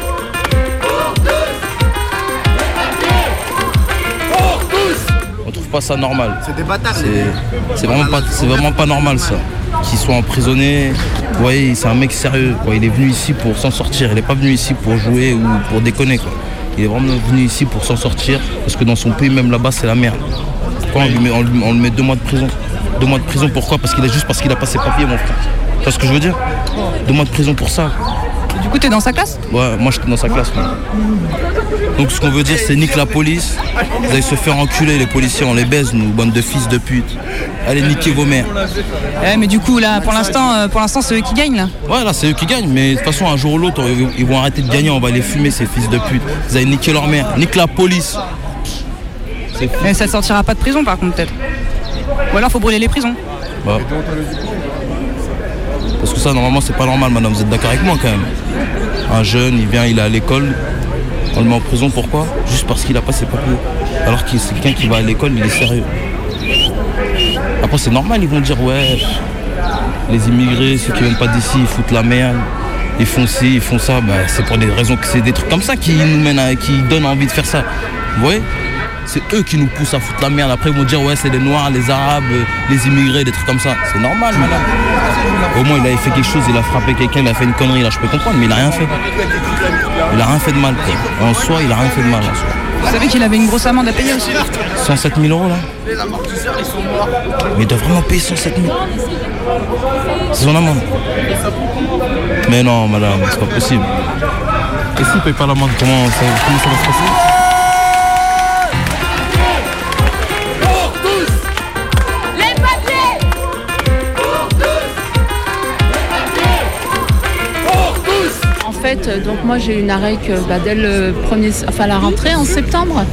On trouve pas ça normal. C'est des bâtards. C'est vraiment pas, c'est vraiment pas normal ça. Qu'il soit emprisonné. Vous voyez, c'est un mec sérieux. Il est venu ici pour s'en sortir. Il est pas venu ici pour jouer ou pour déconner. Il est vraiment venu ici pour s'en sortir parce que dans son pays même là-bas c'est la merde. Pourquoi on lui met, on lui- on lui met deux mois de prison? Deux mois de prison pourquoi? Parce qu'il est juste parce qu'il a pas ses papiers mon frère. Tu vois ce que je veux dire? Deux mois de prison pour ça. Du coup, t'es dans sa classe Ouais, moi j'étais dans sa classe. Donc ce qu'on veut dire, c'est nique la police. Vous allez se faire enculer, les policiers, on les baise, nous, bande de fils de pute. Allez, niquez vos mères. Ouais, mais du coup, là, pour l'instant, euh, pour l'instant, c'est eux qui gagnent, là. Ouais, là, c'est eux qui gagnent, mais de toute façon, un jour ou l'autre, ils- vont arrêter de gagner, on va les fumer, ces fils de pute. Vous allez niquer leur mère. Nique la police. Mais ça sortira pas de prison, par contre, peut-être. Ou alors, faut brûler les prisons. Bah. Normalement, c'est pas normal, madame. Vous êtes d'accord avec moi, quand même Un jeune, il vient, il est à l'école. On le met en prison, pourquoi? Juste parce qu'il a pas ses papiers. Alors que c'est quelqu'un qui va à l'école, il est sérieux. Après, c'est normal, ils vont dire, ouais, les immigrés, ceux qui viennent pas d'ici, ils foutent la merde. Ils font ci, ils font ça. Bah, c'est pour des raisons que c'est des trucs comme ça qui nous mènent à, qui donnent envie de faire ça. Vous voyez? C'est eux qui nous poussent à foutre la merde. Après, ils vont dire, ouais, c'est les Noirs, les Arabes, les immigrés, des trucs comme ça. C'est normal, madame. Au moins, il avait fait quelque chose, il a frappé quelqu'un, il a fait une connerie, là, je peux comprendre, mais il a rien fait. Il a rien fait de mal, quoi. En soi, il a rien fait de mal, en soi. Vous savez qu'il avait une grosse amende à payer aussi 107 000 euros, là Mais il doit vraiment payer 107 000 C'est son amende. Mais non, madame, c'est pas possible. Et s'il paye pas l'amende, comment ça, comment ça va se passer? Euh, donc moi j'ai eu une AREC euh, bah, dès le premier, enfin la rentrée en septembre.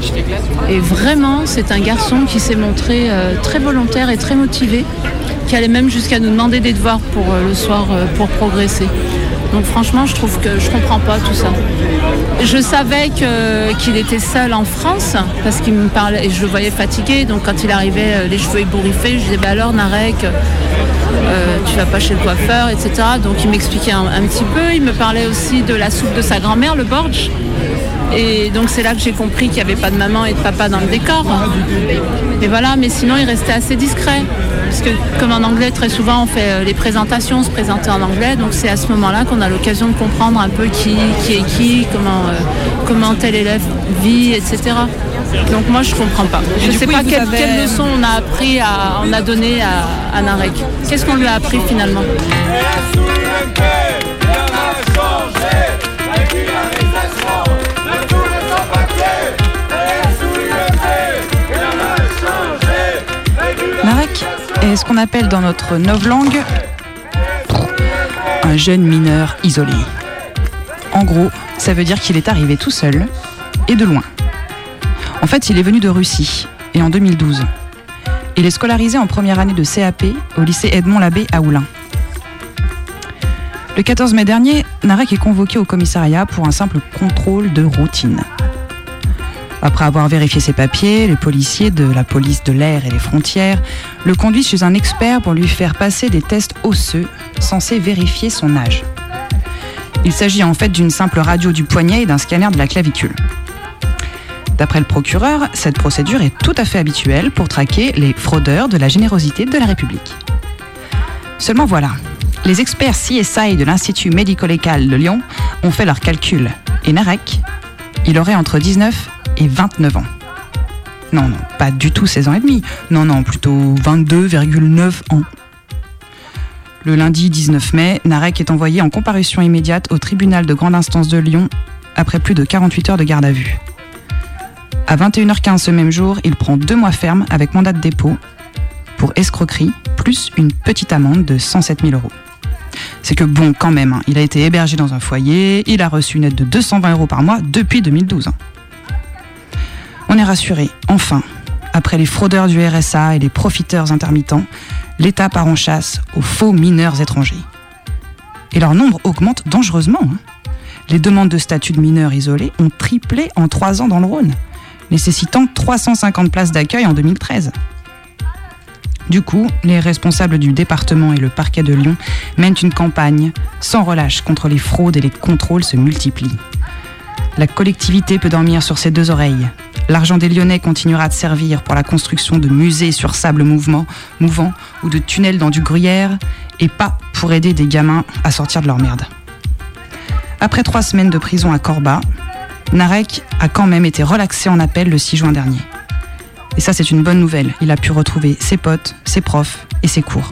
Et vraiment, c'est un garçon qui s'est montré euh, très volontaire et très motivé, qui allait même jusqu'à nous demander des devoirs pour le soir pour progresser. Donc franchement, je trouve que je comprends pas tout ça. Je savais qu'il était seul en France parce qu'il me parlait et je le voyais fatigué. Donc quand il arrivait, les cheveux ébouriffés, je disais bah alors Narek, euh, tu vas pas chez le coiffeur, etc. Donc il m'expliquait un, petit peu. Il me parlait aussi de la soupe de sa grand-mère, le borge. Et donc c'est là que j'ai compris qu'il n'y avait pas de maman et de papa dans le décor. Et voilà, mais sinon il restait assez discret. Parce que comme en anglais, très souvent on fait euh, les présentations, on se présenter en anglais. Donc c'est à ce moment-là qu'on a l'occasion de comprendre un peu qui, qui est qui, comment, euh, comment tel élève vit, etc. Donc moi je comprends pas. Et Je du sais coup, pas quelle leçon on a appris à, on a donné à, à Narek. Qu'est-ce qu'on lui a appris finalement? Narek? Est ce qu'on appelle dans notre novlangue un jeune mineur isolé. En gros, ça veut dire qu'il est arrivé tout seul et de loin. En fait, il est venu de Russie et en 2012. Il est scolarisé en première année de CAP au lycée Edmond Labbé à Oulin. Le 14 mai dernier, Narek est convoqué au commissariat pour un simple contrôle de routine. Après avoir vérifié ses papiers, les policiers de la police de l'air et les frontières le conduisent chez un expert pour lui faire passer des tests osseux censés vérifier son âge. Il s'agit en fait d'une simple radio du poignet et d'un scanner de la clavicule. D'après le procureur, cette procédure est tout à fait habituelle pour traquer les fraudeurs de la générosité de la République. Seulement voilà, les experts CSI de l'Institut médico-légal de Lyon ont fait leurs calculs et Narek, il aurait entre 19 et 29 ans. Non, non, pas du tout 16 ans et demi. Non, non, plutôt 22,9 ans. Le lundi 19 mai, Narek est envoyé en comparution immédiate au tribunal de grande instance de Lyon après plus de 48 heures de garde à vue. À 21h15 ce même jour, il prend deux mois ferme avec mandat de dépôt pour escroquerie, plus une petite amende de 107 000 euros. C'est que bon, quand même, hein, il a été hébergé dans un foyer, il a reçu une aide de 220 euros par mois depuis 2012. hein. On est rassuré, enfin. Après les fraudeurs du RSA et les profiteurs intermittents, l'État part en chasse aux faux mineurs étrangers. Et leur nombre augmente dangereusement. hein. Les demandes de statut de mineurs isolés ont triplé en trois ans dans le Rhône, nécessitant 350 places d'accueil en 2013. Du coup, les responsables du département et le parquet de Lyon mènent une campagne sans relâche contre les fraudes et les contrôles se multiplient. La collectivité peut dormir sur ses deux oreilles. L'argent des Lyonnais continuera de servir pour la construction de musées sur sable mouvement, mouvant ou de tunnels dans du gruyère et pas pour aider des gamins à sortir de leur merde. Après trois semaines de prison à Corba, Narek a quand même été relaxé en appel le 6 juin dernier. Et ça, c'est une bonne nouvelle. Il a pu retrouver ses potes, ses profs et ses cours.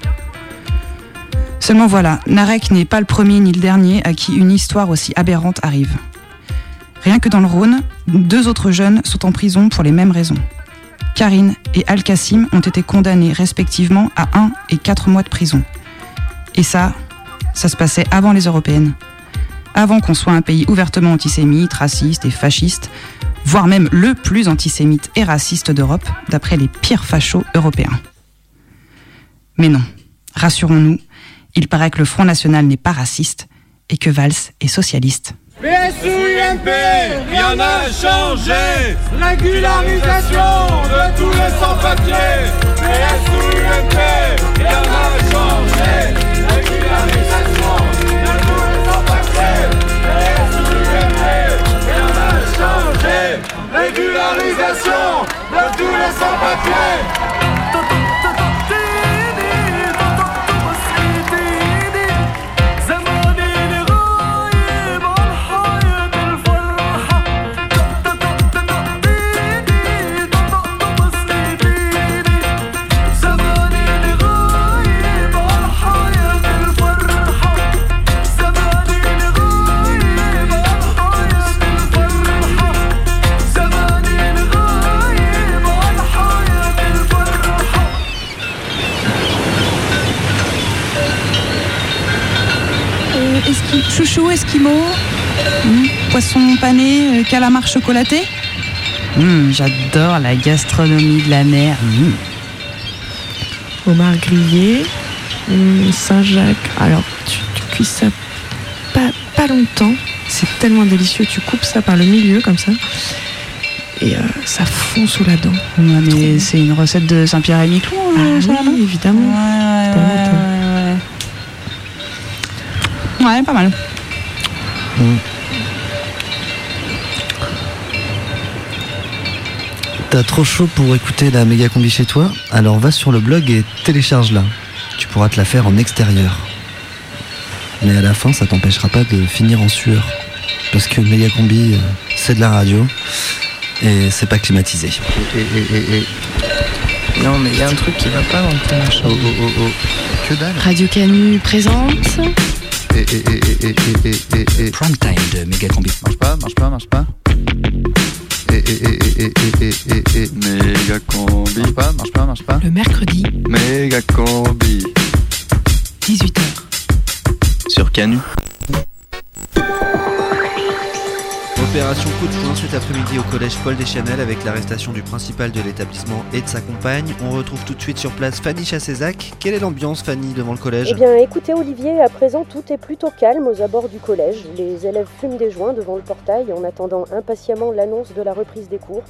Seulement voilà, Narek n'est pas le premier ni le dernier à qui une histoire aussi aberrante arrive. Rien que dans le Rhône, deux autres jeunes sont en prison pour les mêmes raisons. Karine et Al-Kassim ont été condamnés respectivement à 1 et 4 mois de prison. Et ça, ça se passait avant les européennes. Avant qu'on soit un pays ouvertement antisémite, raciste et fasciste, voire même le plus antisémite et raciste d'Europe, d'après les pires fachos européens. Mais non, rassurons-nous, il paraît que le Front National n'est pas raciste et que Valls est socialiste. PSUIMP, rien n'a changé. Régularisation de tous les sans-papiers. PSUIMP, rien n'a changé. Régularisation de tous les sans-papiers. PSUIMP, rien n'a changé. Régularisation de tous les sans-papiers. Chouchou, esquimau, hmm, poisson pané, euh, calamar chocolaté. Hmm, J'adore la gastronomie de la mer. Hmm. Homard grillé, Saint-Jacques. Alors, tu, tu cuis ça pas, pas longtemps. C'est tellement délicieux. Tu coupes ça par le milieu, comme ça. Et euh, ça fond sous la dent. Ouais, mais c'est une recette de Saint-Pierre et Miquelon, Ah non oui, évidemment. Ouais, ouais. Ouais, pas mal. T'as trop chaud pour écouter la méga combi chez toi Alors va sur le blog et télécharge-la. Tu pourras te la faire en extérieur. Mais à la fin, ça t'empêchera pas de finir en sueur. Parce que méga combi, euh, c'est de la radio et c'est pas climatisé. Et, et, et, et- Non, mais il y a un truc qui va pas dans ton machin. Oh, oh, oh, oh. Que dalle Radio Canu présente. Prime time de méga combi. Marche pas, marche pas, marche pas. Et, combi. Marche pas, marche pas, marche pas. Le mercredi. Méga combi. 18h. Sur Canu. Opération coup de poing cet après-midi au collège Paul Deschanel avec l'arrestation du principal de l'établissement et de sa compagne. On retrouve tout de suite sur place Fanny Chassézac. Quelle est l'ambiance Fanny devant le collège Eh bien, écoutez Olivier, à présent tout est plutôt calme aux abords du collège. Les élèves fument des joints devant le portail en attendant impatiemment l'annonce de la reprise des cours.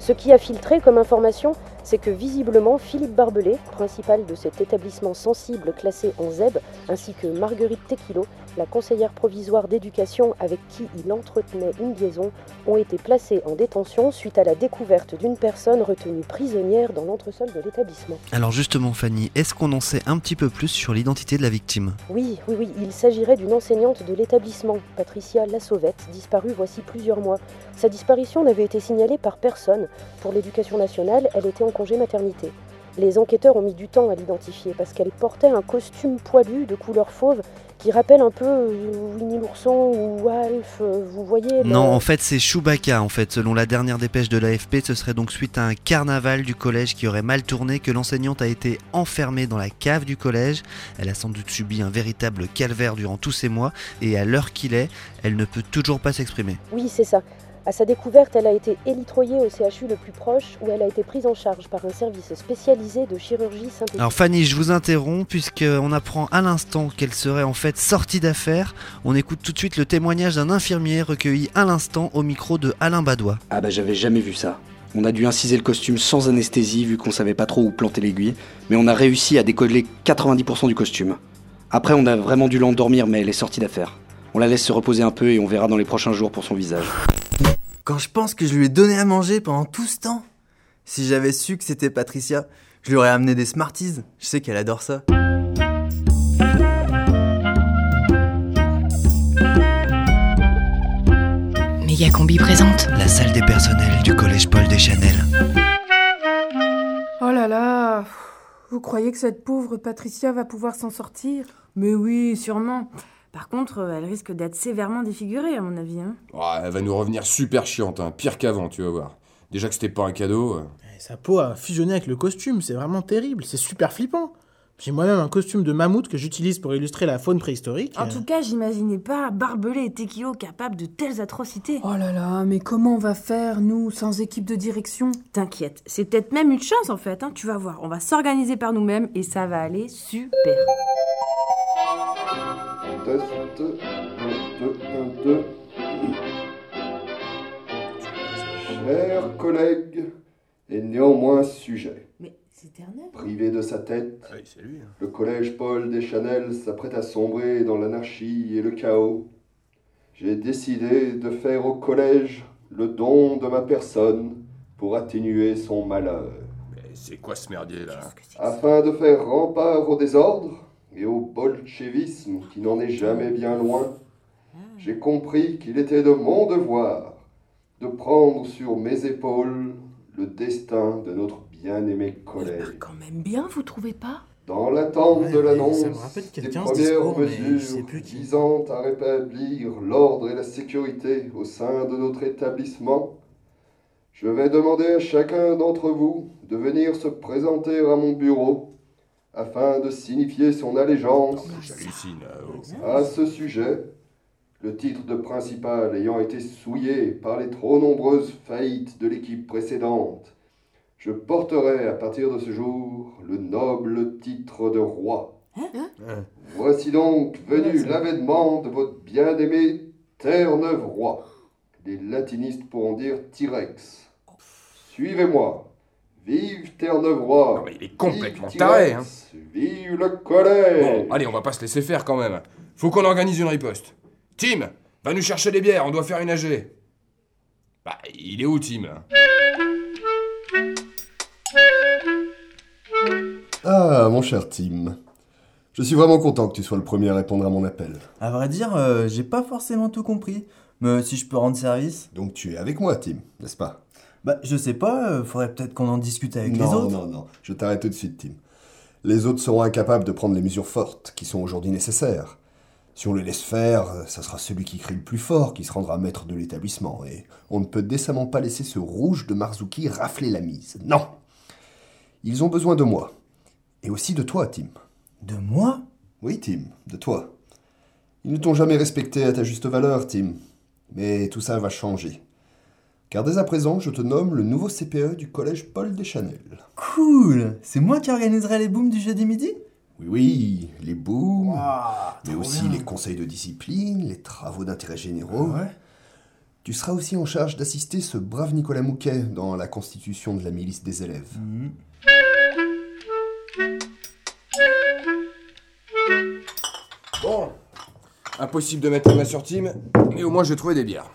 Ce qui a filtré comme information, c'est que visiblement Philippe Barbelé, principal de cet établissement sensible classé en ZEB, ainsi que Marguerite Tequilo, la conseillère provisoire d'éducation avec qui il entretenait une liaison, ont été placés en détention suite à la découverte d'une personne retenue prisonnière dans l'entresol de l'établissement. Alors justement Fanny, est-ce qu'on en sait un petit peu plus sur l'identité de la victime? Oui, oui, oui, il s'agirait d'une enseignante de l'établissement, Patricia Lasauvette, disparue voici plusieurs mois. Sa disparition n'avait été signalée par personne. Pour l'éducation nationale, elle était en congé maternité. Les enquêteurs ont mis du temps à l'identifier parce qu'elle portait un costume poilu de couleur fauve qui rappelle un peu Winnie l'ourson ou Alf, euh, vous voyez le- Non, en fait, c'est Chewbacca. En fait, selon la dernière dépêche de l'AFP, ce serait donc suite à un carnaval du collège qui aurait mal tourné que l'enseignante a été enfermée dans la cave du collège. Elle a sans doute subi un véritable calvaire durant tous ces mois et à l'heure qu'il est, elle ne peut toujours pas s'exprimer. Oui, c'est ça. À sa découverte, elle a été élitroyée au CHU le plus proche où elle a été prise en charge par un service spécialisé de chirurgie synthétique. Alors Fanny, je vous interromps puisqu'on apprend à l'instant qu'elle serait en fait sortie d'affaires. On écoute tout de suite le témoignage d'un infirmier recueilli à l'instant au micro de Alain Badois. Ah bah j'avais jamais vu ça. On a dû inciser le costume sans anesthésie vu qu'on savait pas trop où planter l'aiguille, mais on a réussi à décoller 90% du costume. Après on a vraiment dû l'endormir mais elle est sortie d'affaire. On la laisse se reposer un peu et on verra dans les prochains jours pour son visage. Quand je pense que je lui ai donné à manger pendant tout ce temps. Si j'avais su que c'était Patricia, je lui aurais amené des Smarties. Je sais qu'elle adore ça. Méga Combi présente. La salle des personnels du collège Paul Deschanel. Oh là là Vous croyez que cette pauvre Patricia va pouvoir s'en sortir? Mais oui, sûrement. Par contre, euh, elle risque d'être sévèrement défigurée, à mon avis. Hein. Ah, elle va nous revenir super chiante, hein. pire qu'avant, tu vas voir. Déjà que c'était pas un cadeau. euh. Sa peau a fusionné avec le costume, c'est vraiment terrible, c'est super flippant. J'ai moi-même un costume de mammouth que j'utilise pour illustrer la faune préhistorique. En tout cas, j'imaginais pas Barbelé et Tekio capables de telles atrocités. Oh là là, mais comment on va faire, nous, sans équipe de direction? T'inquiète, c'est peut-être même une chance en fait, hein. tu vas voir. On va s'organiser par nous-mêmes et ça va aller super. Test, un, deux, un, deux. Chers collègues, et néanmoins sujet. Mais c'est Terre-Neuve. Privé de sa tête, c'est lui. hein. le collège Paul Deschanel s'apprête à sombrer dans l'anarchie et le chaos. J'ai décidé de faire au collège le don de ma personne pour atténuer son malheur. Mais c'est quoi ce merdier là? Afin de faire rempart au désordre et au bolchevisme qui n'en est jamais bien loin, j'ai compris qu'il était de mon devoir de prendre sur mes épaules le destin de notre bien-aimé collège. Quand même bien, vous trouvez pas? Dans l'attente Ouais, de l'annonce des premières discours, mesures plus qui. visant à rétablir l'ordre et la sécurité au sein de notre établissement, je vais demander à chacun d'entre vous de venir se présenter à mon bureau afin de signifier son allégeance oh. à ce sujet, le titre de principal ayant été souillé par les trop nombreuses faillites de l'équipe précédente, je porterai à partir de ce jour le noble titre de roi. Voici donc venu l'avènement de votre bien-aimé Terre-Neuve roi. Les latinistes pourront dire Tyrex. Suivez-moi. Vive Terre-Neuve roi. il est complètement Vive taré, Tyrex. Vive le collège. Bon, allez, on va pas se laisser faire quand même. Faut qu'on organise une riposte. Tim, va nous chercher des bières, on doit faire une AG. Bah, il est où, Tim Ah, mon cher Tim. Je suis vraiment content que tu sois le premier à répondre à mon appel. À vrai dire, euh, j'ai pas forcément tout compris. Mais si je peux rendre service. Donc tu es avec moi, Tim, n'est-ce pas? Bah, je sais pas, euh, faudrait peut-être qu'on en discute avec non, les autres. Non, non, je t'arrête tout de suite, Tim. Les autres seront incapables de prendre les mesures fortes qui sont aujourd'hui nécessaires. Si on les laisse faire, euh, ça sera celui qui crie le plus fort qui se rendra maître de l'établissement. Et on ne peut décemment pas laisser ce rouge de Marzuki rafler la mise. Non Ils ont besoin de moi. Et aussi de toi, Tim. De moi? Oui, Tim, de toi. Ils ne t'ont jamais respecté à ta juste valeur, Tim. Mais tout ça va changer. Car dès à présent, je te nomme le nouveau CPE du collège Paul Deschanel. Cool C'est moi qui organiserai les booms du jeudi midi? Oui, oui, les booms, mais aussi les conseils de discipline, les travaux d'intérêt généraux. Tu seras aussi en charge d'assister ce brave Nicolas Mouquet dans la constitution de la milice des élèves. Bon, impossible de mettre la main sur Tim, mais au moins je vais trouver des bières.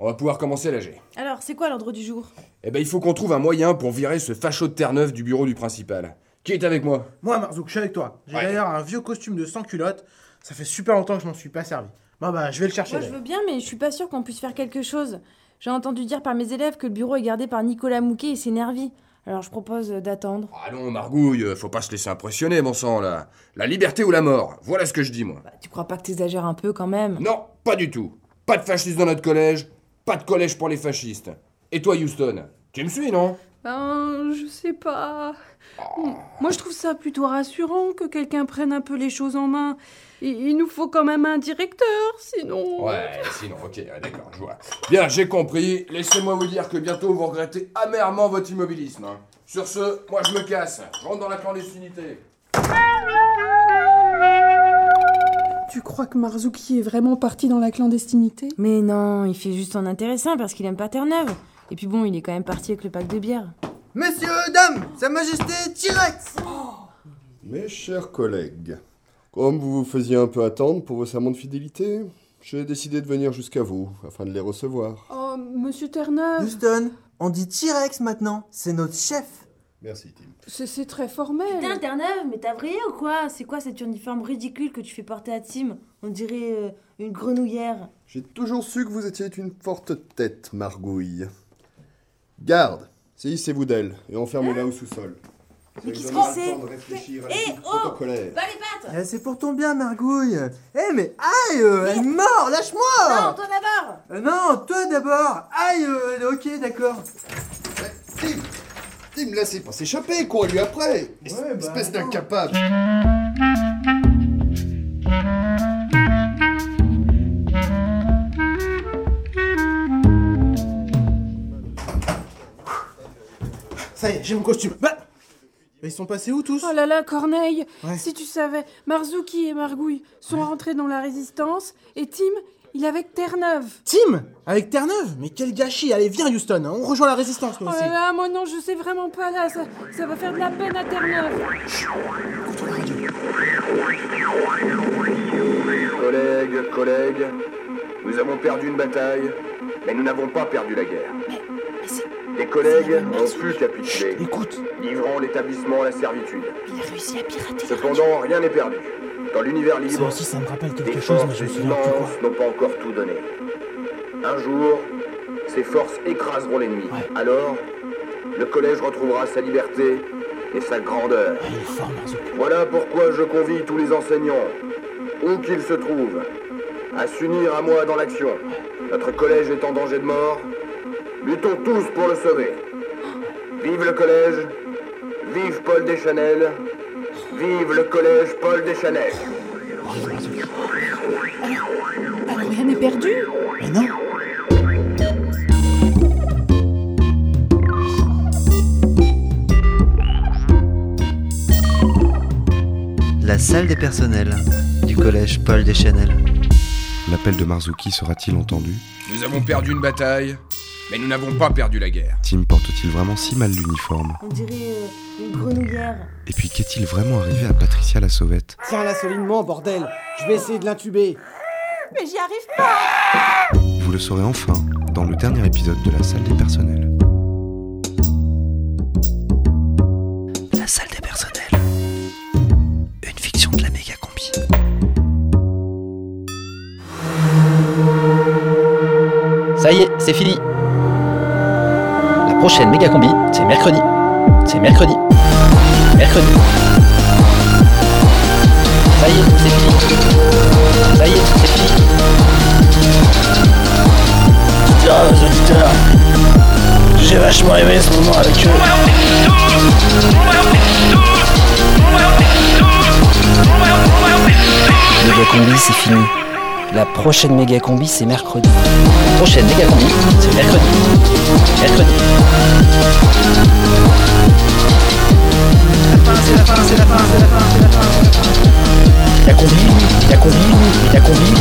On va pouvoir commencer l'AG. Alors, c'est quoi l'ordre du jour? Eh ben, il faut qu'on trouve un moyen pour virer ce facho de Terre-Neuve du bureau du principal. Qui est avec moi? Moi, Marzouk, je suis avec toi. J'ai Ouais. d'ailleurs un vieux costume de sans culotte. Ça fait super longtemps que je m'en suis pas servi. Bon, bah, je vais le chercher. Moi, je veux bien, mais je suis pas sûre qu'on puisse faire quelque chose. J'ai entendu dire par mes élèves que le bureau est gardé par Nicolas Mouquet et ses nervis. Alors, je propose euh, d'attendre. Allons, Margouille, euh, faut pas se laisser impressionner, mon sang, là. La liberté ou la mort, voilà ce que je dis, moi. Tu crois pas que t'exagères un peu quand même? Non, pas du tout. Pas de fascistes dans notre collège, pas de collège pour les fascistes. Et toi, Houston Tu me suis, non? Ben, je sais pas. Moi, je trouve ça plutôt rassurant que quelqu'un prenne un peu les choses en main. Il nous faut quand même un directeur, sinon. Ouais, sinon, ok, d'accord, je vois. Bien, j'ai compris. Laissez-moi vous dire que bientôt vous regrettez amèrement votre immobilisme. Sur ce, moi je me casse. Je rentre dans la clandestinité. Tu crois que Marzuki est vraiment parti dans la clandestinité? Mais non, il fait juste en intéressant parce qu'il aime pas Terre-Neuve. Et puis bon, il est quand même parti avec le pack de bière. Messieurs, dames, Sa Majesté T-Rex Mes chers collègues, comme vous vous faisiez un peu attendre pour vos serments de fidélité, j'ai décidé de venir jusqu'à vous afin de les recevoir. Oh, monsieur Terre-Neuve Houston, on dit T-Rex maintenant, c'est notre chef. Merci, Tim. C'est très formel. Putain, Terre-Neuve, mais t'as vrillé ou quoi? C'est quoi cet uniforme ridicule que tu fais porter à Tim? On dirait euh, une grenouillère. J'ai toujours su que vous étiez une forte tête, Margouille. Garde, saisissez-vous d'elle et enfermez-la au sous-sol. Mais qu'est-ce que le c'est temps de réfléchir à Eh, oh. Pas les pattes Eh, c'est pour ton bien, Margouille. Eh, mais aïe, euh, elle est morte, lâche-moi Non, toi d'abord Euh, Non, toi d'abord Aïe, euh, ok, d'accord. Tim Tim, laissez pas s'échapper, quoi, lui après Es- Ouais, bah, Espèce attends. d'incapable Ça y est, j'ai mon costume. Bah Mais ils sont passés où tous? Oh là là, Corneille Ouais. Si tu savais, Marzuki et Margouille sont rentrés dans la résistance et Tim, il est avec Terre-Neuve. Tim Avec Terre-Neuve? Mais quel gâchis Allez, viens, Houston, hein, on rejoint la résistance, Oh nous aussi. là là, moi non, je sais vraiment pas là, ça, ça va faire de la peine à Terre-Neuve. Collègues, collègues, nous avons perdu une bataille, mais nous n'avons pas perdu la guerre. Les collègues ont pu capituler, livrant l'établissement à la servitude. Il a réussi à pirater. Cependant, rien n'est perdu. Dans l'univers libre, Ça aussi, ça me rappelle quelque les chose, mais forces je me souviens plus quoi. immenses n'ont pas encore tout donné. Un jour, ces forces écraseront l'ennemi. Alors, le collège retrouvera sa liberté et sa grandeur. Voilà pourquoi je convie tous les enseignants, où qu'ils se trouvent, à s'unir à moi dans l'action. Notre collège est en danger de mort. Luttons tous pour le sauver. Vive le collège, vive Paul Deschanel, vive le collège Paul Deschanel. Alors rien n'est perdu Mais non La salle des personnels du collège Paul Deschanel. L'appel de Marzuki sera-t-il entendu? Nous avons perdu une bataille, mais nous n'avons pas perdu la guerre. Tim porte-t-il vraiment si mal l'uniforme? On dirait euh, une grenouillère. Et puis qu'est-il vraiment arrivé à Patricia la Sauvette Tiens-la solidement, bordel Je vais essayer de l'intuber. Mais j'y arrive pas Vous le saurez enfin dans le dernier épisode de la salle des personnels. La salle des personnels. Une fiction de la méga combi. Ça y est, c'est fini. La prochaine méga combi, c'est mercredi. C'est mercredi. Mercredi. Ça y est, c'est fini. Ça y est, c'est fini. Tiens, les auditeurs, j'ai vachement aimé ce moment avec eux. Méga combi, c'est fini. La prochaine méga combi, c'est mercredi. La prochaine méga combi, c'est mercredi. Mercredi. La combi, la combi, la combi.